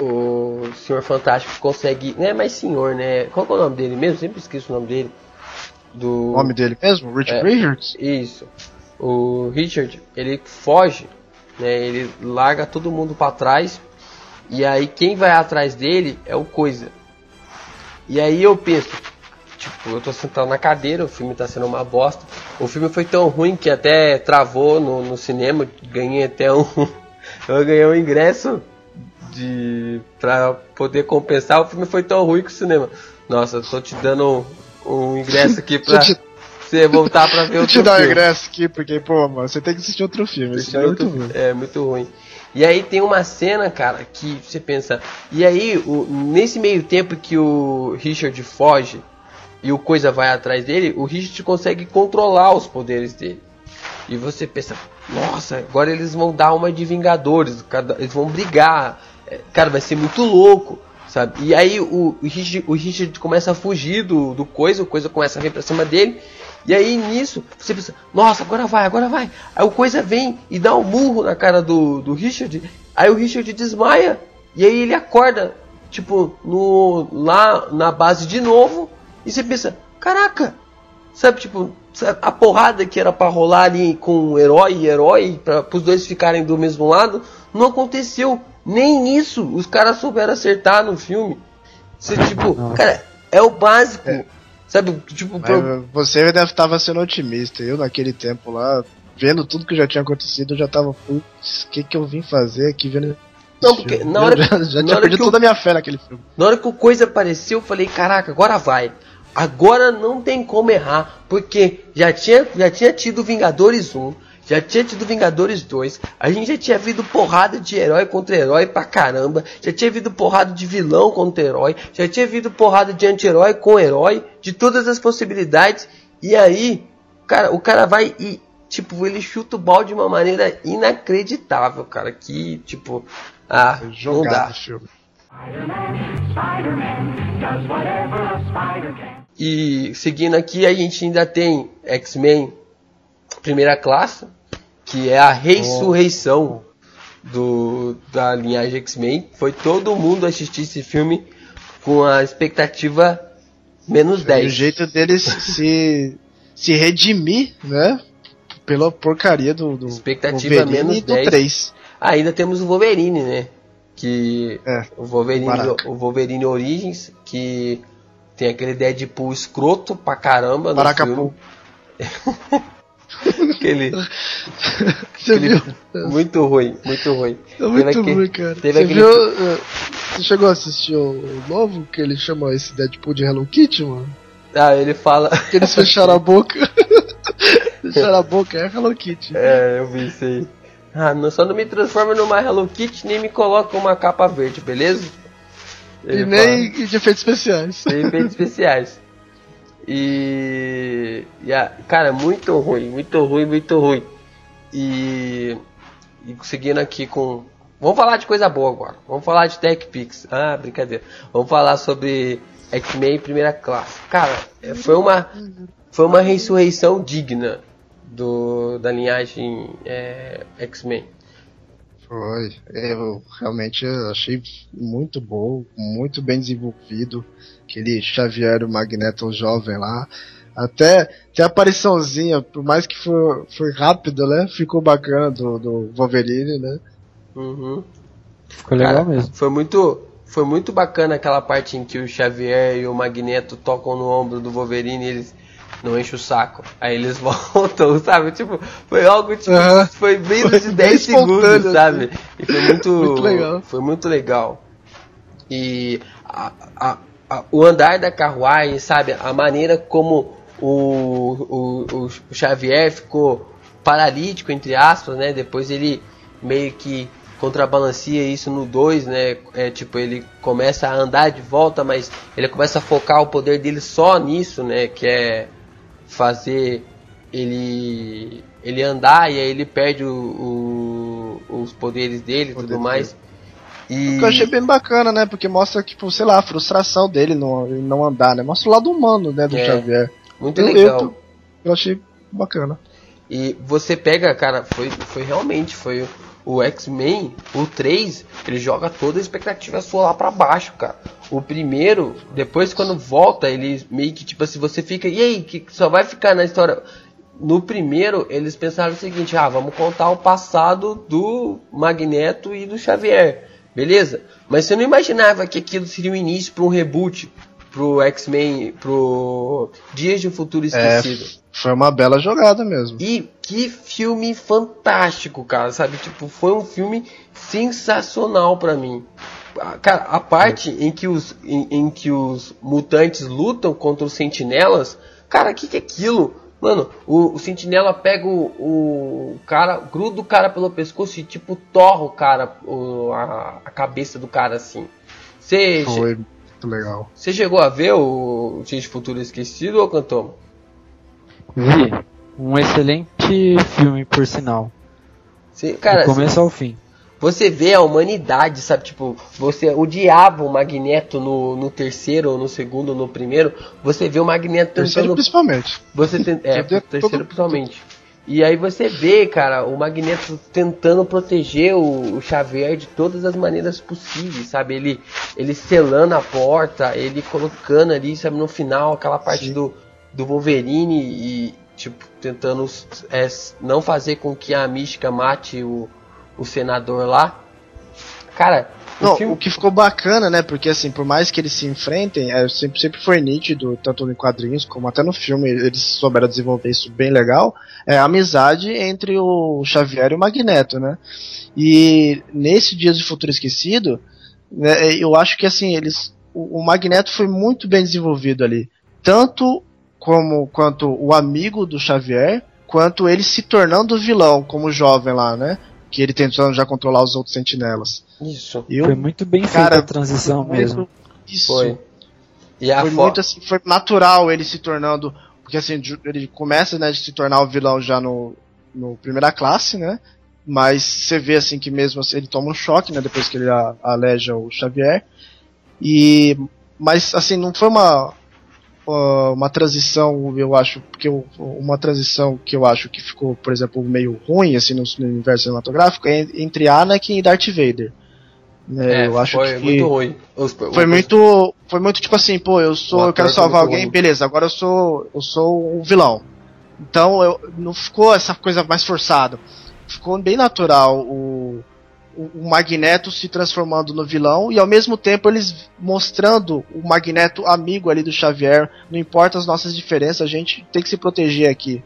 O Senhor Fantástico consegue. Não é mais senhor, né? Qual é o nome dele mesmo? Sempre esqueço o nome dele. Do... O nome dele mesmo? Richard é, Richards? Isso. O Richard, ele foge né? Ele larga todo mundo para trás e aí quem vai atrás dele é o Coisa. E aí eu penso, tipo, eu tô sentado na cadeira, o filme tá sendo uma bosta. O filme foi tão ruim que até travou no, no cinema, ganhei até um eu ganhei um ingresso de para poder compensar. O filme foi tão ruim que o cinema. Nossa, eu tô te dando um, um ingresso aqui pra você voltar pra ver outro te dar o ingresso aqui, porque, pô, mano, você tem que assistir outro filme. Esse é muito ruim. É, muito ruim. E aí tem uma cena, cara, que você pensa. E aí, o, nesse meio tempo que o Richard foge e o Coisa vai atrás dele, o Richard consegue controlar os poderes dele. E você pensa, nossa, agora eles vão dar uma de Vingadores, eles vão brigar. É, cara, vai ser muito louco, sabe? E aí o, o, Richard, o Richard começa a fugir do, do Coisa, o Coisa começa a vir pra cima dele. E aí nisso, você pensa, nossa, agora vai, agora vai. Aí o coisa vem e dá um murro na cara do, do Richard. Aí o Richard desmaia. E aí ele acorda, tipo, no, lá na base de novo. E você pensa, caraca, sabe, tipo, sabe, a porrada que era para rolar ali com herói e herói, para os dois ficarem do mesmo lado, não aconteceu. Nem isso os caras souberam acertar no filme. Você, tipo, cara, é o básico. É. Sabe, tipo. Pro... Você deve estar sendo otimista. Eu, naquele tempo lá, vendo tudo que já tinha acontecido, eu já tava, putz, o que que eu vim fazer aqui vendo Não, porque na hora, já, já na tinha hora perdido que o- toda a minha fé naquele filme. Na hora que o coisa apareceu, eu falei, caraca, agora vai. Agora não tem como errar, porque já tinha, já tinha tido Vingadores 1, já tinha tido Vingadores 2, a gente já tinha visto porrada de herói contra herói pra caramba, já tinha visto porrada de vilão contra herói, já tinha visto porrada de anti-herói com herói, de todas as possibilidades, e aí, cara, o cara vai e, tipo, ele chuta o balde de uma maneira inacreditável, cara, que, tipo, ah, não dá. E seguindo aqui, a gente ainda tem X-Men Primeira Classe, que é a ressurreição do, da linhagem X-Men. Foi todo mundo assistir esse filme com a expectativa menos E o 10. jeito deles se, se redimir, né? Pela porcaria do, do Expectativa Wolverine menos e do 10. 3. Ah, ainda temos o Wolverine, né? Que É, o Wolverine, o Wolverine Origins, que tem aquele Deadpool escroto pra caramba no filme. Aquele, Você aquele- viu? muito ruim, muito ruim. É muito Teve aque- ruim, cara. Você aquele- viu? eh, Você chegou a assistir o, novo que ele chamou esse Deadpool de Hello Kitty, mano? Ah, ele fala. Que eles fecharam a boca. fecharam a boca, é Hello Kitty. É, eu vi isso aí. Ah, não, só não me transforma numa Hello Kitty nem me coloca uma capa verde, beleza? e Ele nem de efeitos especiais. Tem efeitos especiais. E, e a- cara, muito ruim, muito ruim, muito ruim. E, e seguindo aqui com. Vamos falar de coisa boa agora. Vamos falar de Tech Pix. Ah, brincadeira. Vamos falar sobre X-Men primeira classe. Cara, é, foi uma foi uma ressurreição digna do da linhagem é, X-Men. Foi. Eu realmente achei muito bom, muito bem desenvolvido. Aquele Xavier e o Magneto jovem lá. Até, até a apariçãozinha, por mais que foi, foi rápido, né? Ficou bacana do, do Wolverine, né? Uhum. Ficou legal Cara, mesmo. Foi muito, foi muito bacana aquela parte em que o Xavier e o Magneto tocam no ombro do Wolverine e eles não enchem o saco. Aí eles voltam, sabe? Tipo, foi algo tipo, Aham. foi menos Foi de bem 10 segundos, espontâneo, sabe? E foi muito, Muito legal. Foi muito legal. E a- o andar da carruagem, sabe? A maneira como o, o, o Xavier ficou paralítico, entre aspas, né? Depois ele meio que contrabalanceia isso no 2, né? É tipo, ele começa a andar de volta, mas ele começa a focar o poder dele só nisso, né? Que é fazer ele ele andar e aí ele perde o, o- os poderes dele e tudo mais. E O que eu achei bem bacana, né? Porque mostra, tipo, sei lá, a frustração dele não, não andar, né? Mostra o lado humano, né, do É. Xavier. muito Eu- legal. Eu, eu achei bacana. E você pega, cara, foi, foi realmente, foi o X-Men, o 3, ele joga toda a expectativa sua lá pra baixo, cara. O primeiro, depois quando volta, ele meio que tipo assim, você fica, e aí, que só vai ficar na história. No primeiro, eles pensaram o seguinte: ah, vamos contar o passado do Magneto e do Xavier, beleza? Mas você não imaginava que aquilo seria o início para um reboot pro X-Men, pro Dias de um Futuro É, Esquecido. foi uma bela jogada mesmo. E que filme fantástico, cara, sabe? Tipo, foi um filme sensacional pra mim. Cara, a parte em que os em, em que os mutantes lutam contra os sentinelas, cara, que que é aquilo? Mano, o, o sentinela pega o, o cara, gruda o cara pelo pescoço e tipo torra o cara, o- a, a cabeça do cara assim. Você Foi muito legal. você chegou a ver o Dias de Futuro Esquecido ou cantou? Vi. Um excelente filme, por sinal. Você, cara, do começo ao fim. Você vê a humanidade, sabe? Tipo, você odiava o Magneto no, no terceiro, ou no segundo, ou no primeiro. Você vê o Magneto Terceiro tentando. principalmente. Você tem, é, terceiro todo- principalmente. E aí você vê, cara, o Magneto tentando proteger o, o Xavier de todas as maneiras possíveis, sabe? Ele, ele selando a porta, ele colocando ali, sabe, no final, aquela parte Sim. do, do Wolverine e, tipo, tentando é, não fazer com que a mística mate o, o senador lá. Cara, Não, filme- o que ficou bacana, né? Porque assim, por mais que eles se enfrentem, é, sempre, sempre foi nítido, tanto em quadrinhos como até no filme, eles souberam desenvolver isso bem legal. É a amizade entre o Xavier e o Magneto, né? E nesse Dias de Futuro Esquecido, né, eu acho que assim, eles. O, o Magneto foi muito bem desenvolvido ali. Tanto como quanto o amigo do Xavier, quanto ele se tornando vilão, como jovem lá, né? Que ele tentando já controlar os outros sentinelas. Isso. Eu Foi muito bem feita Cara, a transição mesmo. Isso. Foi. E a foi fo- muito assim, foi natural ele se tornando. Porque assim, ele começa né, de se tornar o vilão já no, no primeira classe, né? Mas você vê assim que mesmo assim, ele toma um choque, né? Depois que ele a- aleja o Xavier. E. Mas assim, não foi uma. Uh, Uma transição, eu acho, porque eu- uma transição que eu acho que ficou, por exemplo, meio ruim assim no, no universo cinematográfico é entre Anakin e Darth Vader. Né, É, eu acho foi que muito ruim. Os- foi os- muito foi muito tipo assim pô eu sou eu quero salvar alguém ruim. beleza agora eu sou eu sou o vilão então eu, não ficou essa coisa mais forçada ficou bem natural o, o, Magneto se transformando no vilão e ao mesmo tempo eles mostrando o Magneto amigo ali do Xavier não importa as nossas diferenças a gente tem que se proteger aqui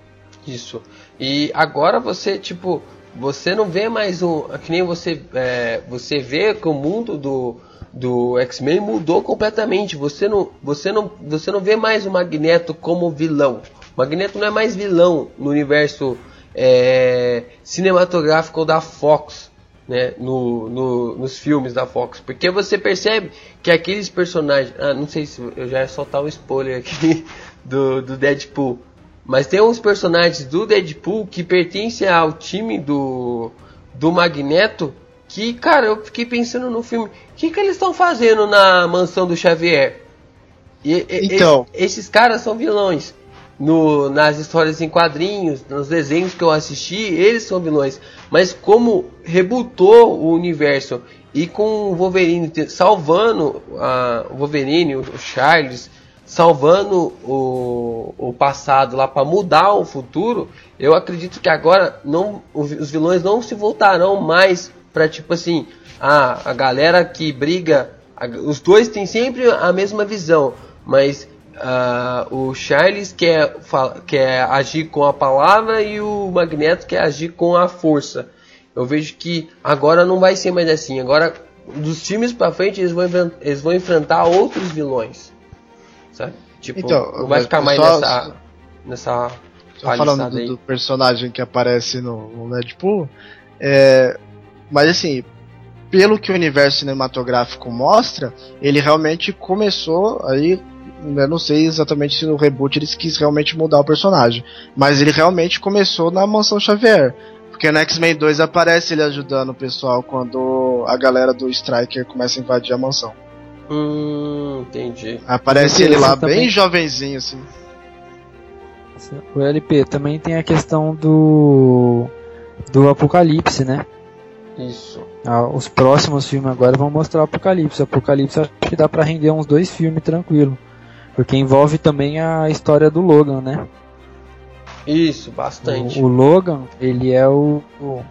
Isso. E agora você, tipo, você não vê mais um. Que nem você. é, você vê que o mundo do, do X-Men mudou completamente. Você não, você, não, você não vê mais o Magneto como vilão. O Magneto não é mais vilão no universo é, cinematográfico da Fox. Né, no, no- nos filmes da Fox, porque você percebe que aqueles personagens, ah, não sei se eu já ia soltar um spoiler aqui do, do Deadpool, mas tem uns personagens do Deadpool que pertencem ao time do, do Magneto que, cara, eu fiquei pensando no filme, o que, que eles estão fazendo na mansão do Xavier? E, Então. esse- esses caras são vilões. No, nas histórias em quadrinhos, nos desenhos que eu assisti, eles são vilões. Mas como rebutou o universo e com o Wolverine salvando a, o Wolverine, o, Charles, salvando o, o passado lá para mudar o futuro, eu acredito que agora não, os vilões não se voltarão mais para tipo assim, a, a galera que briga, a- os dois têm sempre a mesma visão, mas ah, o Charles quer, quer agir com a palavra e o Magneto quer agir com a força. Eu vejo que agora não vai ser mais assim. Agora, dos times pra frente, eles vão, eles vão enfrentar outros vilões. Sabe? Tipo, Então, não vai ficar mais só- nessa. nessa Só falando do, do personagem que aparece no, no Deadpool, é, mas assim, pelo que o universo cinematográfico mostra, ele realmente começou aí. Eu não sei exatamente se no reboot eles quis realmente mudar o personagem, mas ele realmente começou na Mansão Xavier. Porque no X-Men 2 aparece ele ajudando o pessoal quando a galera do Striker começa a invadir a mansão. Hum, entendi. Aparece ele lá Também. bem jovenzinho assim. O LP também tem a questão do do Apocalipse, né? Isso. Ah, os próximos filmes agora vão mostrar o Apocalipse. O Apocalipse acho que dá pra render uns dois filmes tranquilo. Porque envolve também a história do Logan, né? Isso, bastante. O, o Logan, ele é o, o-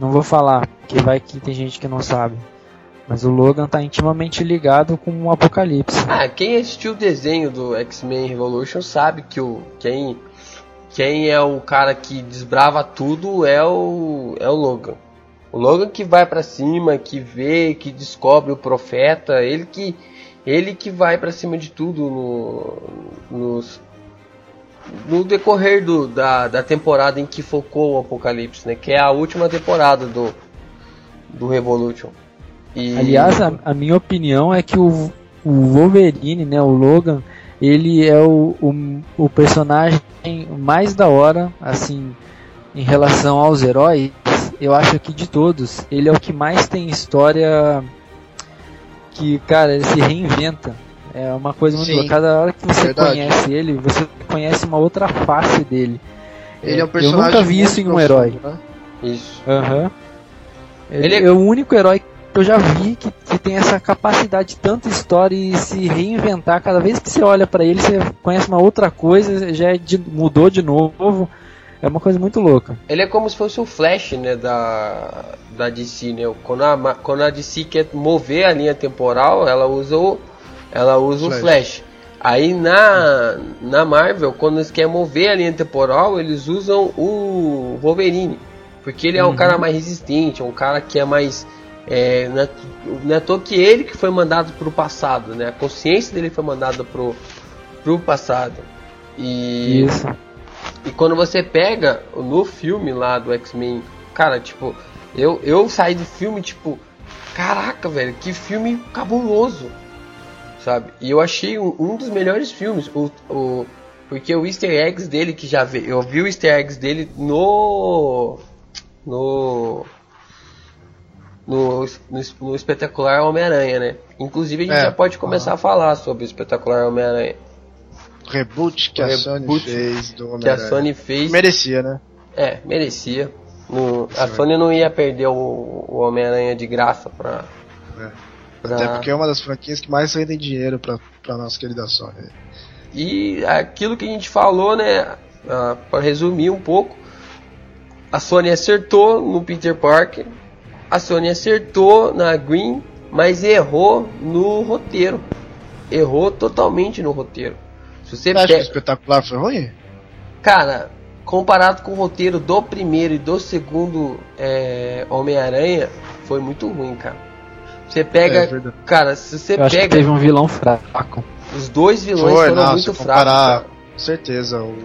Não vou falar, porque vai que tem gente que não sabe. Mas o Logan tá intimamente ligado com o Apocalipse. Ah, quem assistiu o desenho do X-Men Revolution sabe que o quem quem é o cara que desbrava tudo é o é o Logan. O Logan que vai pra cima, que vê, que descobre o profeta, ele que ele que vai pra cima de tudo no nos no decorrer do, da, da temporada em que focou o Apocalipse, né? Que é a última temporada do do Revolution. E- Aliás, a, a minha opinião é que o, o Wolverine, né, o Logan, ele é o, o, o personagem mais da hora, assim, em relação aos heróis. Eu acho que de todos, ele é o que mais tem história que, cara, ele se reinventa. É uma coisa muito Sim, boa. Cada hora que você verdade. conhece ele, você conhece uma outra face dele. Ele é um Eu personagem. nunca vi isso em um herói. né? Isso. Aham. Ele, Ele é- é... o único herói que eu já vi que, que tem essa capacidade de tanta história e se reinventar. Cada vez que você olha pra ele, você conhece uma outra coisa, já é de- mudou de novo. É uma coisa muito louca. Ele é como se fosse o Flash, né, da, da DC, né? Quando a, quando a DC quer mover a linha temporal, ela usa o, ela usa Flash. o Flash. Aí na, na Marvel, quando eles querem mover a linha temporal, eles usam o Wolverine. Porque ele é um cara mais resistente, é um cara que é mais. É, não, é, não é à toa que ele que foi mandado pro passado, né? A consciência dele foi mandada pro, pro passado. E, Isso. E quando você pega no filme lá do X-Men, cara, tipo, eu, eu saí do filme, tipo, caraca, velho, que filme cabuloso, sabe? E eu achei um, um dos melhores filmes, o, o, porque o easter eggs dele que já veio, eu vi o easter eggs dele no, no, no, no, no espetacular Homem-Aranha, né? Inclusive a gente É, já pode começar a falar sobre o espetacular Homem-Aranha, Reboot que O a Sony reboot fez do que a Homem-Aranha. Sony fez. Merecia, né? É, merecia. No- a Sony não ia perder o, o Homem-Aranha de graça pra. É. pra- Até porque é uma das franquias que mais vendem dinheiro pra, pra nossa querida Sony. E aquilo que a gente falou, né? ah, pra resumir um pouco, a Sony acertou no Peter Parker, a Sony acertou na Green, mas errou no roteiro. Errou totalmente no roteiro. Se você Você acha que o pega. espetacular foi ruim? Cara, comparado com o roteiro do primeiro e do segundo é, Homem-Aranha, foi muito ruim, cara. Você pega. É verdade. cara, se você Eu acho que pega. teve um vilão fraco. Os dois vilões Foi, foram não, muito se fracos. comparar, cara. com certeza. O,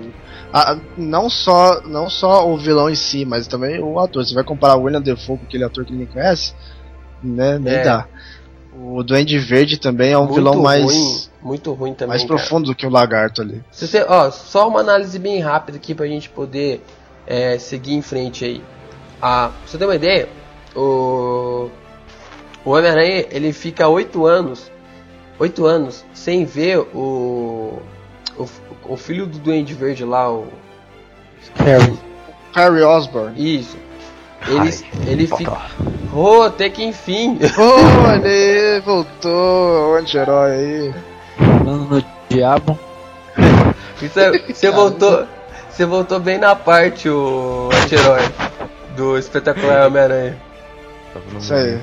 a- não, só, não só o vilão em si, mas também o ator. Você vai comparar o William Defoe com aquele ator que ninguém conhece, né? Nem É. dá. O Duende Verde também é um Muito vilão mais, ruim, muito ruim também. mais cara. profundo do que o Lagarto ali. Se você, ó, só uma análise bem rápida aqui pra gente poder é, seguir em frente aí. Ah, pra você ter uma ideia, o, o Homem-Aranha ele fica oito anos, oito anos sem ver o, o, o filho do Duende Verde lá, o Harry. Harry Osborn. isso. Ele, Ai, ele fica. Oh, até que enfim. Oh, olha aí, voltou, o anti-herói aí. Falando no diabo. Você, você voltou. Você voltou bem na parte, o anti-herói do espetacular Homem-Aranha. Isso aí.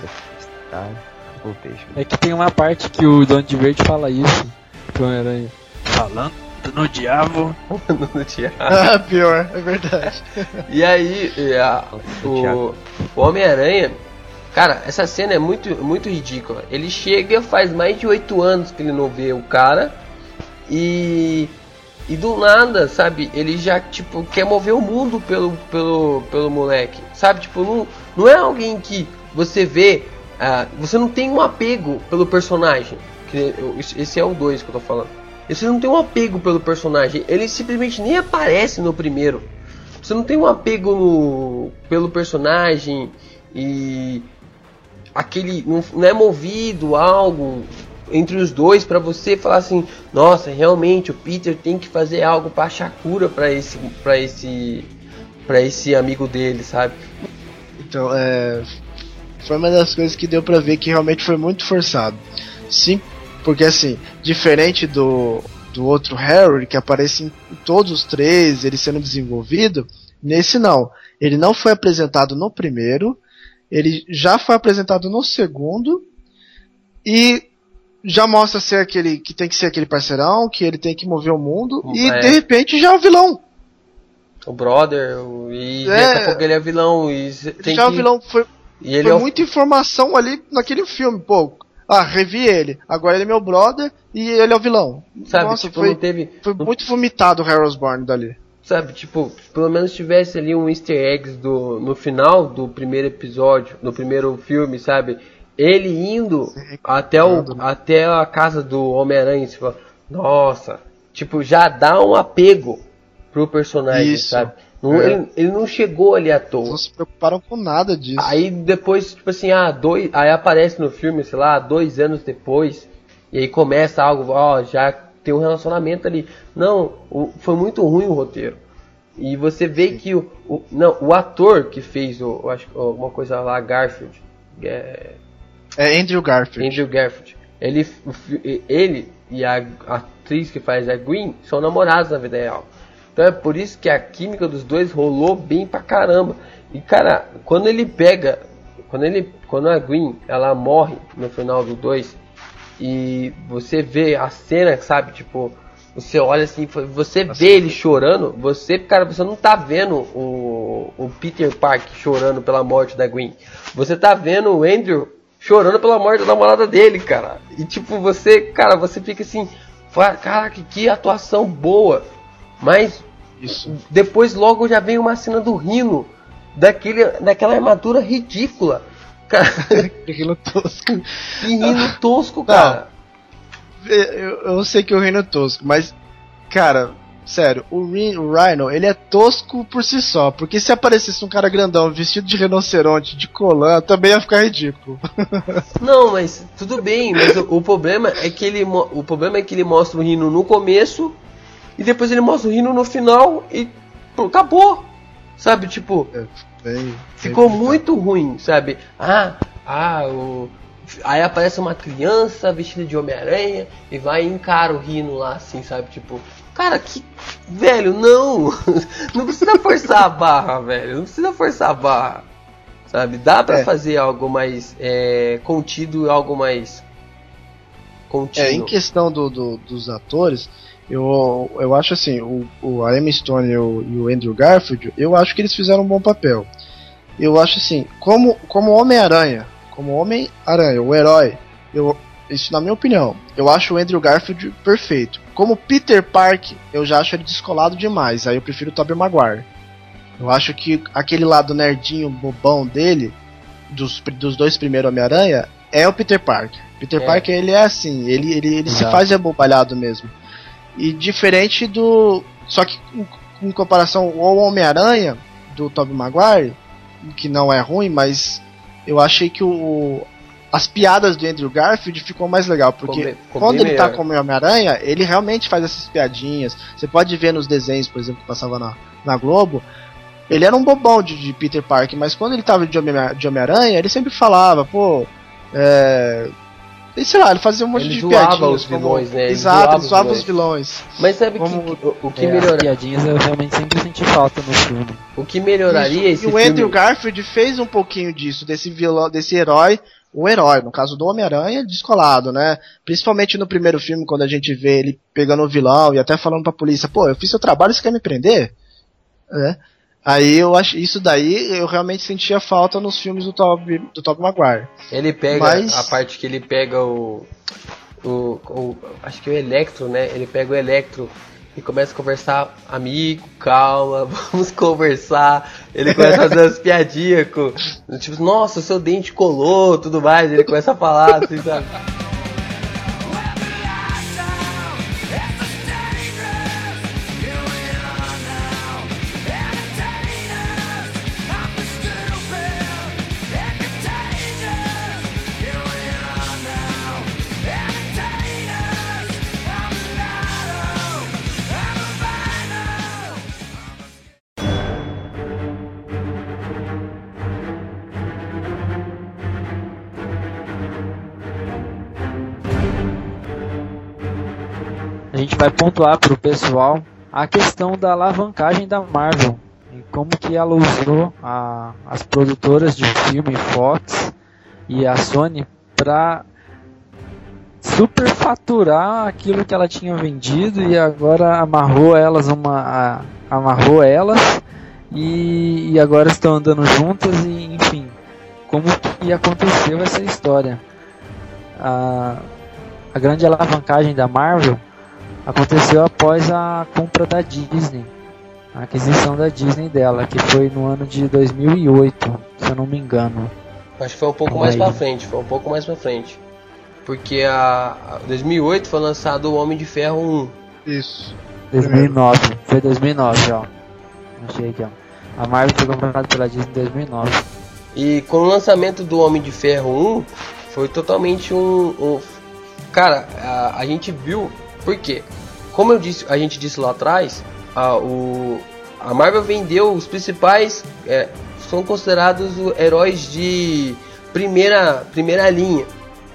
tá? É que tem uma parte que o Dono de Verde fala isso. pro Homem-Aranha. Falando no diabo. no teatro. Ah, pior, é verdade. E aí, e a- o, o Homem-Aranha, cara, essa cena é muito, muito ridícula. Ele chega, faz mais de oito anos que ele não vê o cara e e do nada, sabe? Ele já tipo quer mover o mundo pelo pelo pelo moleque, sabe? Tipo, não, não é alguém que você vê, ah, você não tem um apego pelo personagem. Que, esse é o 2 que eu tô falando. Você não tem um apego pelo personagem. Ele simplesmente nem aparece no primeiro. Você não tem um apego no, pelo personagem e aquele não, é movido algo entre os dois pra você falar assim, nossa, realmente o Peter tem que fazer algo para achar cura para esse para esse para esse amigo dele, sabe? Então, é. Foi uma das coisas que deu pra ver que realmente foi muito forçado. Sim, porque assim, diferente do, do outro Harry, que aparece em todos os três, ele sendo desenvolvido, nesse não. Ele não foi apresentado no primeiro, ele já foi apresentado no segundo, e já mostra ser aquele que tem que ser aquele parceirão, que ele tem que mover o mundo, e É. de repente já é o vilão. O brother o- e É. daqui a pouco ele é vilão e tem já é o que- vilão foi e ele foi é o- muita informação ali naquele filme, pô. Ah, revi ele. Agora ele é meu brother e ele é o vilão. sabe, Nossa, tipo, foi, teve foi muito vomitado o Harry Osborn dali. Sabe, tipo, pelo menos tivesse ali um easter eggs do, no final do primeiro episódio, no primeiro filme, sabe? Ele indo até, o, né? até a casa do Homem-Aranha, tipo, nossa, tipo, já dá um apego pro personagem, Isso. sabe? Não- É. ele, ele não chegou ali à toa. Não se preocuparam com nada disso. Aí depois, tipo assim, ah, dois, aí aparece no filme, sei lá, dois anos depois, e aí começa algo, ó, já tem um relacionamento ali. Não, o- foi muito ruim o roteiro. E você vê que o, o- não, o ator que fez o, acho alguma coisa lá, Garfield, é, É Andrew Garfield. Andrew Garfield, ele, ele e a atriz que faz a Green são namorados na vida real. Então é por isso que a química dos dois rolou bem pra caramba. E cara, quando ele pega, quando ele, quando a Green ela morre no final do 2 e você vê a cena, sabe, tipo, você olha assim, você vê ele chorando, você, cara, você não tá vendo o, o Peter Park chorando pela morte da Gwen. Você tá vendo o Andrew chorando pela morte da namorada dele, cara. E tipo, você, cara, você fica assim, caraca, que atuação boa. Mas Isso. depois logo já vem uma cena do Rino, daquele, daquela armadura ridícula. Cara, rino tosco. Que rino tosco, cara. Eu, eu sei que o Rhino é tosco, mas, cara, sério, o, o Rhino, ele é tosco por si só, porque se aparecesse um cara grandão vestido de rinoceronte, de colã, também ia ficar ridículo. Não, mas tudo bem, mas o, o, problema é que ele o problema é que ele mostra o Rhino no começo e depois ele mostra o Rhino no final e pô, acabou. Sabe, tipo, é, bem, ficou bem muito ruim, sabe? Ah, ah, o Aí aparece uma criança vestida de Homem-Aranha e vai e encara o Rino lá, assim, sabe? Tipo, cara, que. Velho, não! Não precisa forçar a barra, velho. Não precisa forçar a barra. Sabe? Dá pra é. fazer algo mais é, contido, algo mais. Contido. É, em questão do, do, dos atores, eu, eu acho assim, o, o, a Emma Stone e o, e o Andrew Garfield, eu acho que eles fizeram um bom papel. Eu acho assim, como, como Homem-Aranha, como Homem-Aranha, o herói, eu, isso na minha opinião, eu acho o Andrew Garfield perfeito. Como Peter Park, eu já acho ele descolado demais, aí eu prefiro o Tobey Maguire. Eu acho que aquele lado nerdinho, bobão dele, dos, dos dois primeiros Homem-Aranha, é o Peter Parker. Peter é. Parker, ele é assim, ele, ele, ele se faz abobalhado mesmo. E diferente do... Só que em comparação ao Homem-Aranha, do Tobey Maguire, que não é ruim, mas eu achei que o as piadas do Andrew Garfield ficou mais legal, porque quando ele tá como Homem-Aranha, ele realmente faz essas piadinhas. Você pode ver nos desenhos, por exemplo, que passava na, na Globo, ele era um bobão de, de Peter Parker, mas quando ele tava de Homem-Aranha, ele sempre falava, pô, é, e sei lá, ele fazia um monte ele de piadinhas. os vilões, como... né? Ele Exato, ele zoava os vilões. Mas sabe como... que, o, o que é, melhoraria? piadinhas eu realmente sempre senti falta no filme. O que melhoraria Isso. esse E o Andrew Garfield fez um pouquinho disso, desse vilão, desse herói, o herói, no caso do Homem-Aranha, descolado, né? Principalmente no primeiro filme, quando a gente vê ele pegando o vilão e até falando pra polícia, pô, eu fiz seu trabalho, você quer me prender? É. Aí eu acho isso daí eu realmente sentia falta nos filmes do Tobey do Tobey Maguire. Ele pega Mas... a parte que ele pega o, o, o acho que é o Electro, né? Ele pega o Electro e começa a conversar, amigo, calma, vamos conversar. Ele começa a fazer umas piadinhas com, tipo, nossa, seu dente colou, tudo mais. Ele começa a falar, assim, sabe? Vai pontuar para o pessoal a questão da alavancagem da Marvel e como que ela usou a, as produtoras de filme Fox e a Sony para superfaturar aquilo que ela tinha vendido e agora amarrou elas uma a, amarrou elas e, e, agora estão andando juntas e enfim como que aconteceu essa história. A, a grande alavancagem da Marvel aconteceu após a compra da Disney, a aquisição da Disney dela, que foi no ano de 2008, se eu não me engano. Acho que foi um pouco mais para frente, foi um pouco mais para frente. Porque a, a 2008 foi lançado o Homem de Ferro 1. Isso. 2009, foi 2009, ó. Achei aqui, ó. A Marvel foi comprada pela Disney em 2009. E com o lançamento do Homem de Ferro 1, foi totalmente um, um cara, a, a gente viu por quê? Como eu disse, a gente disse lá atrás, a, o, a Marvel vendeu os principais, é, são considerados heróis de primeira, primeira linha,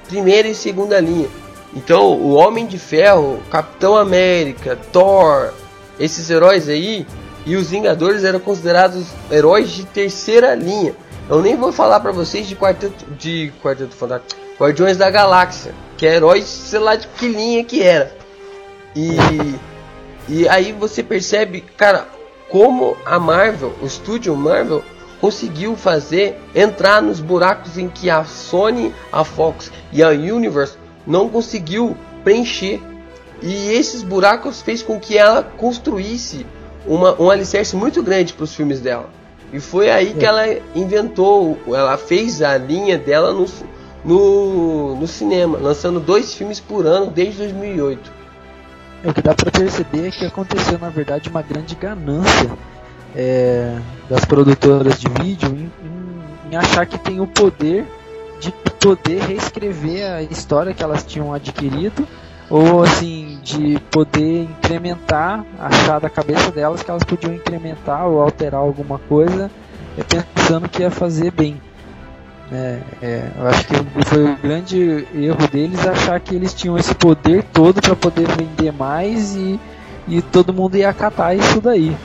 primeira e segunda linha. Então, o Homem de Ferro, Capitão América, Thor, esses heróis aí e os Vingadores eram considerados heróis de terceira linha. Eu nem vou falar para vocês de quarteto de quarteto fantástico, Guardiões da Galáxia, que é herói, sei lá de que linha que era. E e aí você percebe, cara, como a Marvel, o estúdio Marvel conseguiu fazer entrar nos buracos em que a Sony, a Fox e a Universe não conseguiu preencher. E esses buracos fez com que ela construísse uma, um alicerce muito grande para os filmes dela. E foi aí que é. ela inventou, ela fez a linha dela no, no, no cinema, lançando dois filmes por ano desde 2008. É, o que dá para perceber é que aconteceu na verdade uma grande ganância é, das produtoras de vídeo em, em, em, achar que tem o poder de poder reescrever a história que elas tinham adquirido ou assim de poder incrementar achar da cabeça delas que elas podiam incrementar ou alterar alguma coisa é, pensando que ia fazer bem é, é, eu acho que foi o grande erro deles achar que eles tinham esse poder todo para poder vender mais e, e todo mundo ia acatar isso daí.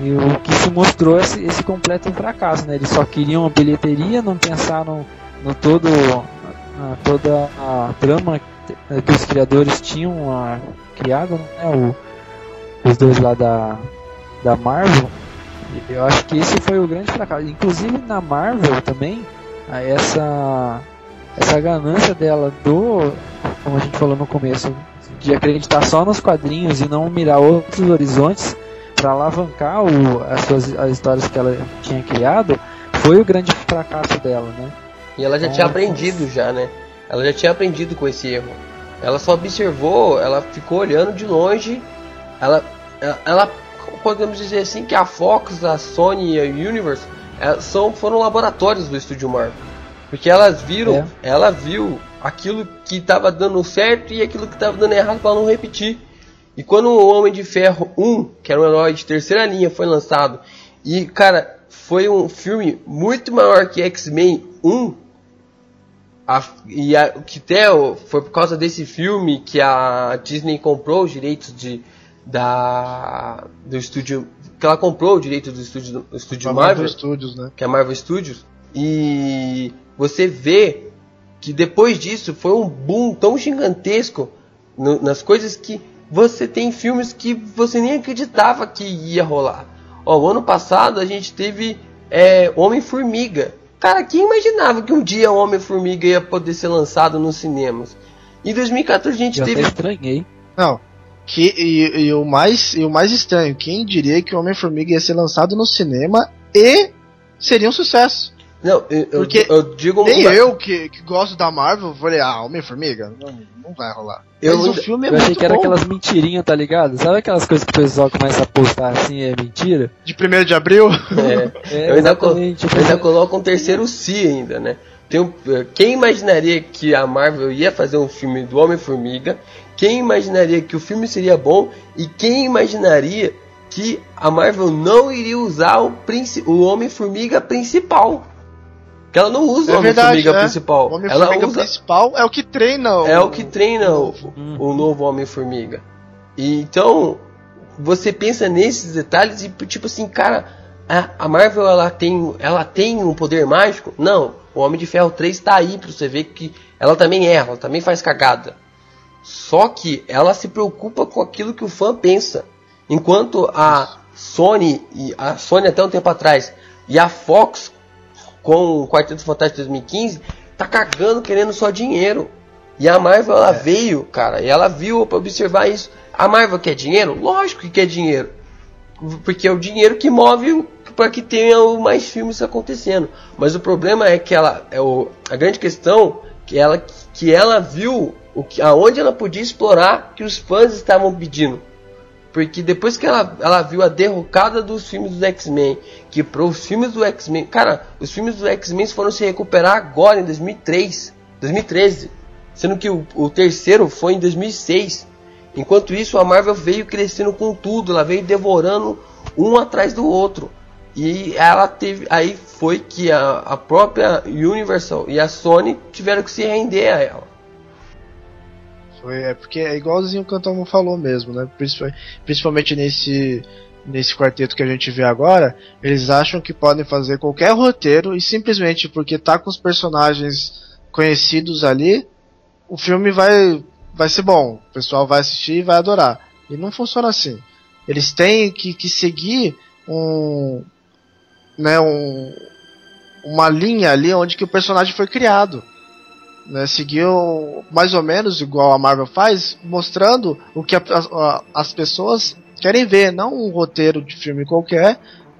E o que se mostrou esse, esse completo fracasso, né? Eles só queriam a bilheteria, não pensaram no todo, toda a trama que os criadores tinham a, criado, né? O, os dois lá da, da Marvel. Eu acho que esse foi o grande fracasso. Inclusive na Marvel também, essa essa ganância dela do, como a gente falou no começo, de acreditar só nos quadrinhos e não mirar outros horizontes para alavancar o, as, suas, as histórias que ela tinha criado, foi o grande fracasso dela, né? E ela já então, tinha aprendido já, né? Ela já tinha aprendido com esse erro. Ela só observou, ela ficou olhando de longe. Ela, ela, ela podemos dizer assim que a Fox, a Sony e a Universe é, são, foram laboratórios do estúdio Marvel. Porque elas viram, é. ela viu aquilo que estava dando certo e aquilo que estava dando errado para não repetir. E quando o Homem de Ferro 1, que era um herói de terceira linha, foi lançado, e cara, foi um filme muito maior que X-Men 1, a, e a, que até foi por causa desse filme que a Disney comprou os direitos de, da, do estúdio que ela comprou o direito do estúdio, do estúdio Marvel, Marvel Studios, né? que é a Marvel Studios, e você vê que depois disso foi um boom tão gigantesco no, nas coisas que você tem filmes que você nem acreditava que ia rolar. Ó, o ano passado a gente teve é, Homem-Formiga. Cara, quem imaginava que um dia o Homem-Formiga ia poder ser lançado nos cinemas? Em 2014 a gente Eu teve. Estranhei. Não, que, e, e, o mais, e o mais estranho, quem diria que o Homem-Formiga ia ser lançado no cinema e seria um sucesso? Não, eu, Porque eu, eu digo nem eu que, que gosto da Marvel falei, ah, Homem-Formiga? Não, não vai rolar. Eu, Mas o filme é eu achei que era bom. aquelas mentirinhas, tá ligado? Sabe aquelas coisas que o pessoal começa a postar assim, é mentira? De 1 de abril? É, é eu, ainda eu ainda coloco um terceiro si ainda, né? Tem, quem imaginaria que a Marvel ia fazer um filme do Homem-Formiga quem imaginaria que o filme seria bom e quem imaginaria que a Marvel não iria usar o, o Homem-Formiga principal? Que ela não usa é o Homem-Formiga né? principal. O Homem-Formiga usa... principal é o que treina o... É o que treina o, o novo Homem-Formiga. Então, você pensa nesses detalhes e tipo assim, cara, a Marvel ela tem, ela tem um poder mágico? Não, o Homem de Ferro 3 está aí para você ver que ela também erra, ela também faz cagada. Só que ela se preocupa com aquilo que o fã pensa. Enquanto a Sony, e a Sony até um tempo atrás, e a Fox com o Quarteto Fantástico 2015, tá cagando querendo só dinheiro. E a Marvel ela é. veio, cara, e ela viu para observar isso. A Marvel quer dinheiro? Lógico que quer dinheiro. Porque é o dinheiro que move para que tenha mais filmes acontecendo. Mas o problema é que ela é o, a grande questão que ela que ela viu o que, aonde ela podia explorar que os fãs estavam pedindo. Porque depois que ela, ela viu a derrocada dos filmes dos X-Men, que para os filmes do X-Men, cara, os filmes dos X-Men foram se recuperar agora em 2003, 2013, sendo que o, o terceiro foi em 2006. Enquanto isso, a Marvel veio crescendo com tudo, ela veio devorando um atrás do outro. E ela teve, aí foi que a, a própria Universal e a Sony tiveram que se render a ela. Foi, é porque é igualzinho o que o falou mesmo, né? Principalmente nesse nesse quarteto que a gente vê agora, eles acham que podem fazer qualquer roteiro e simplesmente porque tá com os personagens conhecidos ali, o filme vai vai ser bom, o pessoal vai assistir e vai adorar. E não funciona assim. Eles têm que, que seguir um, né, um, uma linha ali onde que o personagem foi criado. Né, seguiu mais ou menos igual a Marvel faz, mostrando o que a, a, as pessoas querem ver, não um roteiro de filme qualquer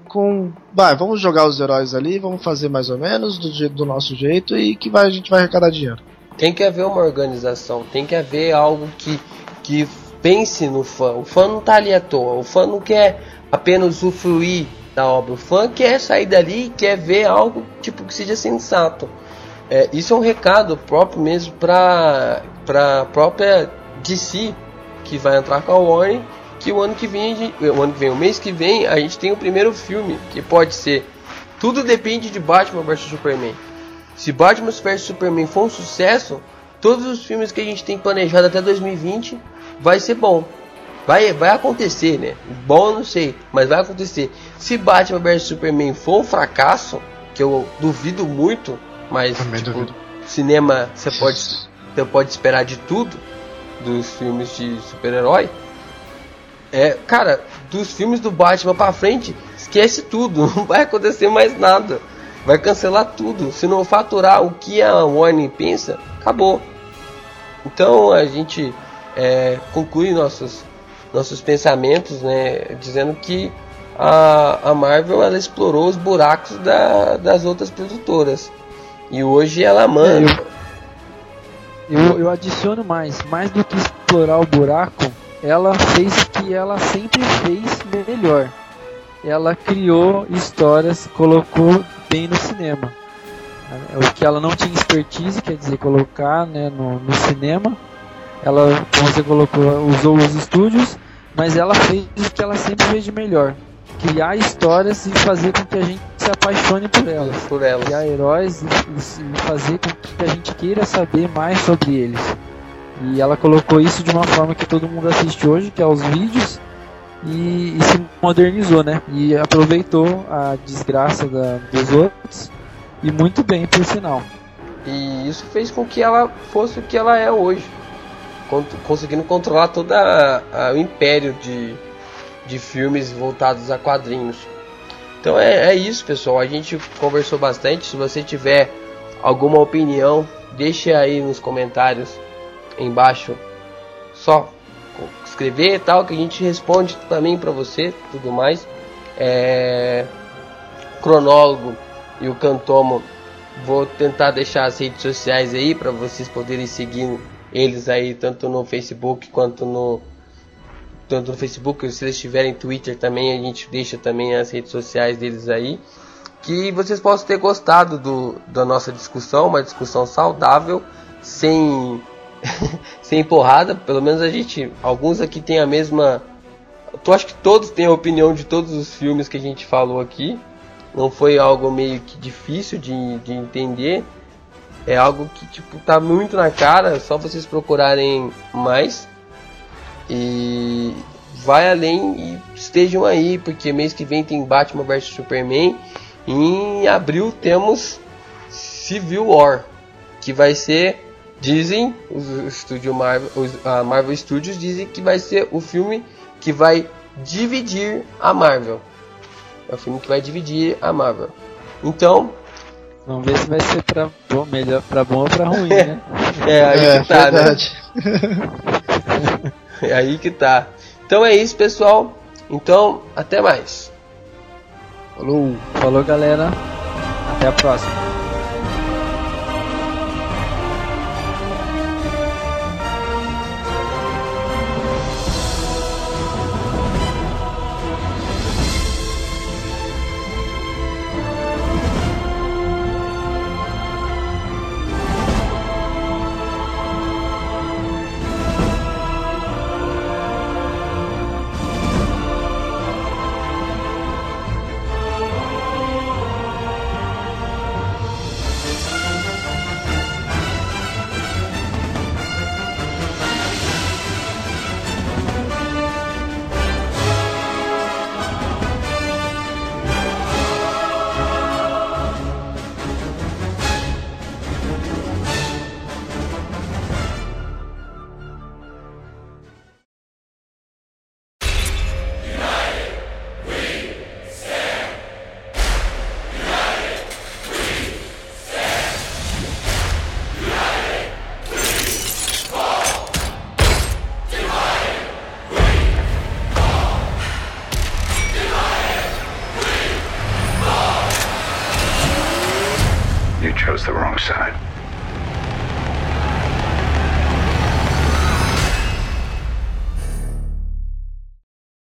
com, vai, vamos jogar os heróis ali, vamos fazer mais ou menos do, do nosso jeito e que vai, a gente vai arrecadar dinheiro. Tem que haver uma organização, tem que haver algo que, que pense no fã. O fã não tá ali à toa, o fã não quer apenas usufruir da obra, o fã quer sair dali e quer ver algo tipo que seja sensato. É, isso é um recado próprio mesmo para a própria DC que vai entrar com a Warner que o ano que vem, o ano que vem, o mês que vem, a gente tem o primeiro filme, que pode ser tudo depende de Batman vs Superman. Se Batman vs Superman for um sucesso, todos os filmes que a gente tem planejado até 2020 vai ser bom. Vai, vai acontecer, né? Bom, não sei, mas vai acontecer. Se Batman vs Superman for um fracasso, que eu duvido muito, mas tipo, cinema você pode, você pode esperar de tudo dos filmes de super-herói. É, cara, dos filmes do Batman pra frente, esquece tudo, não vai acontecer mais nada. Vai cancelar tudo. Se não faturar o que a Warner pensa, acabou. Então a gente é, conclui nossos, nossos pensamentos, né, dizendo que a, a Marvel ela explorou os buracos da, das outras produtoras. E hoje ela manda. É, eu, eu, eu adiciono mais, mais do que explorar o buraco, ela fez o que ela sempre fez melhor. Ela criou histórias, colocou bem no cinema. O que ela não tinha expertise, quer dizer, colocar né, no, no cinema. Ela, como você colocou, usou os estúdios, mas ela fez o que ela sempre fez de melhor. Criar histórias e fazer com que a gente se apaixone por elas. Por elas. Criar heróis e, e fazer com que a gente queira saber mais sobre eles. E ela colocou isso de uma forma que todo mundo assiste hoje, que é os vídeos, e, e se modernizou, né? E aproveitou a desgraça da, dos outros, e muito bem, por sinal. E isso fez com que ela fosse o que ela é hoje, conseguindo controlar todo o império de, de filmes voltados a quadrinhos. Então é, é isso, pessoal. A gente conversou bastante. Se você tiver alguma opinião, deixe aí nos comentários embaixo só escrever e tal que a gente responde também para você tudo mais é, cronólogo e o cantomo vou tentar deixar as redes sociais aí para vocês poderem seguir eles aí tanto no Facebook quanto no tanto no Facebook se eles tiverem Twitter também a gente deixa também as redes sociais deles aí que vocês possam ter gostado do, da nossa discussão uma discussão saudável sem sem porrada, pelo menos a gente, alguns aqui tem a mesma. Tu acho que todos têm a opinião de todos os filmes que a gente falou aqui. Não foi algo meio que difícil de, de entender. É algo que tipo tá muito na cara, só vocês procurarem mais. E vai além e estejam aí, porque mês que vem tem Batman vs Superman. E em abril temos Civil War, que vai ser Dizem, os estúdio Marvel, os, a Marvel Studios dizem que vai ser o filme que vai dividir a Marvel. É o filme que vai dividir a Marvel. Então, vamos ver se vai ser para bom, melhor para bom ou para ruim, né? é aí é, que tá, verdade. né? é aí que tá. Então é isso, pessoal. Então, até mais. Falou, falou, galera. Até a próxima.